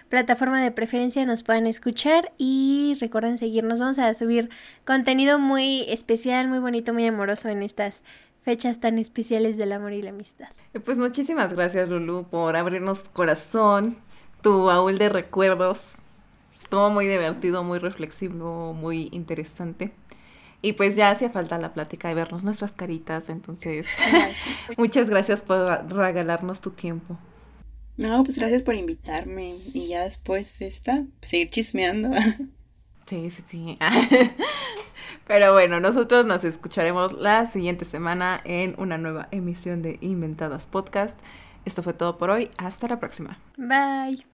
plataforma de preferencia nos puedan escuchar y recuerden seguirnos. Vamos a subir contenido muy especial, muy bonito, muy amoroso en estas fechas tan especiales del amor y la amistad. Pues muchísimas gracias Lulu por abrirnos corazón, tu baúl de recuerdos Estuvo muy divertido, muy reflexivo, muy interesante. Y pues ya hacía falta la plática de vernos nuestras caritas, entonces muchas gracias por regalarnos tu tiempo. No, pues gracias por invitarme y ya después de esta, seguir chismeando. Sí, sí, sí. Pero bueno, nosotros nos escucharemos la siguiente semana en una nueva emisión de Inventadas Podcast. Esto fue todo por hoy. Hasta la próxima. Bye.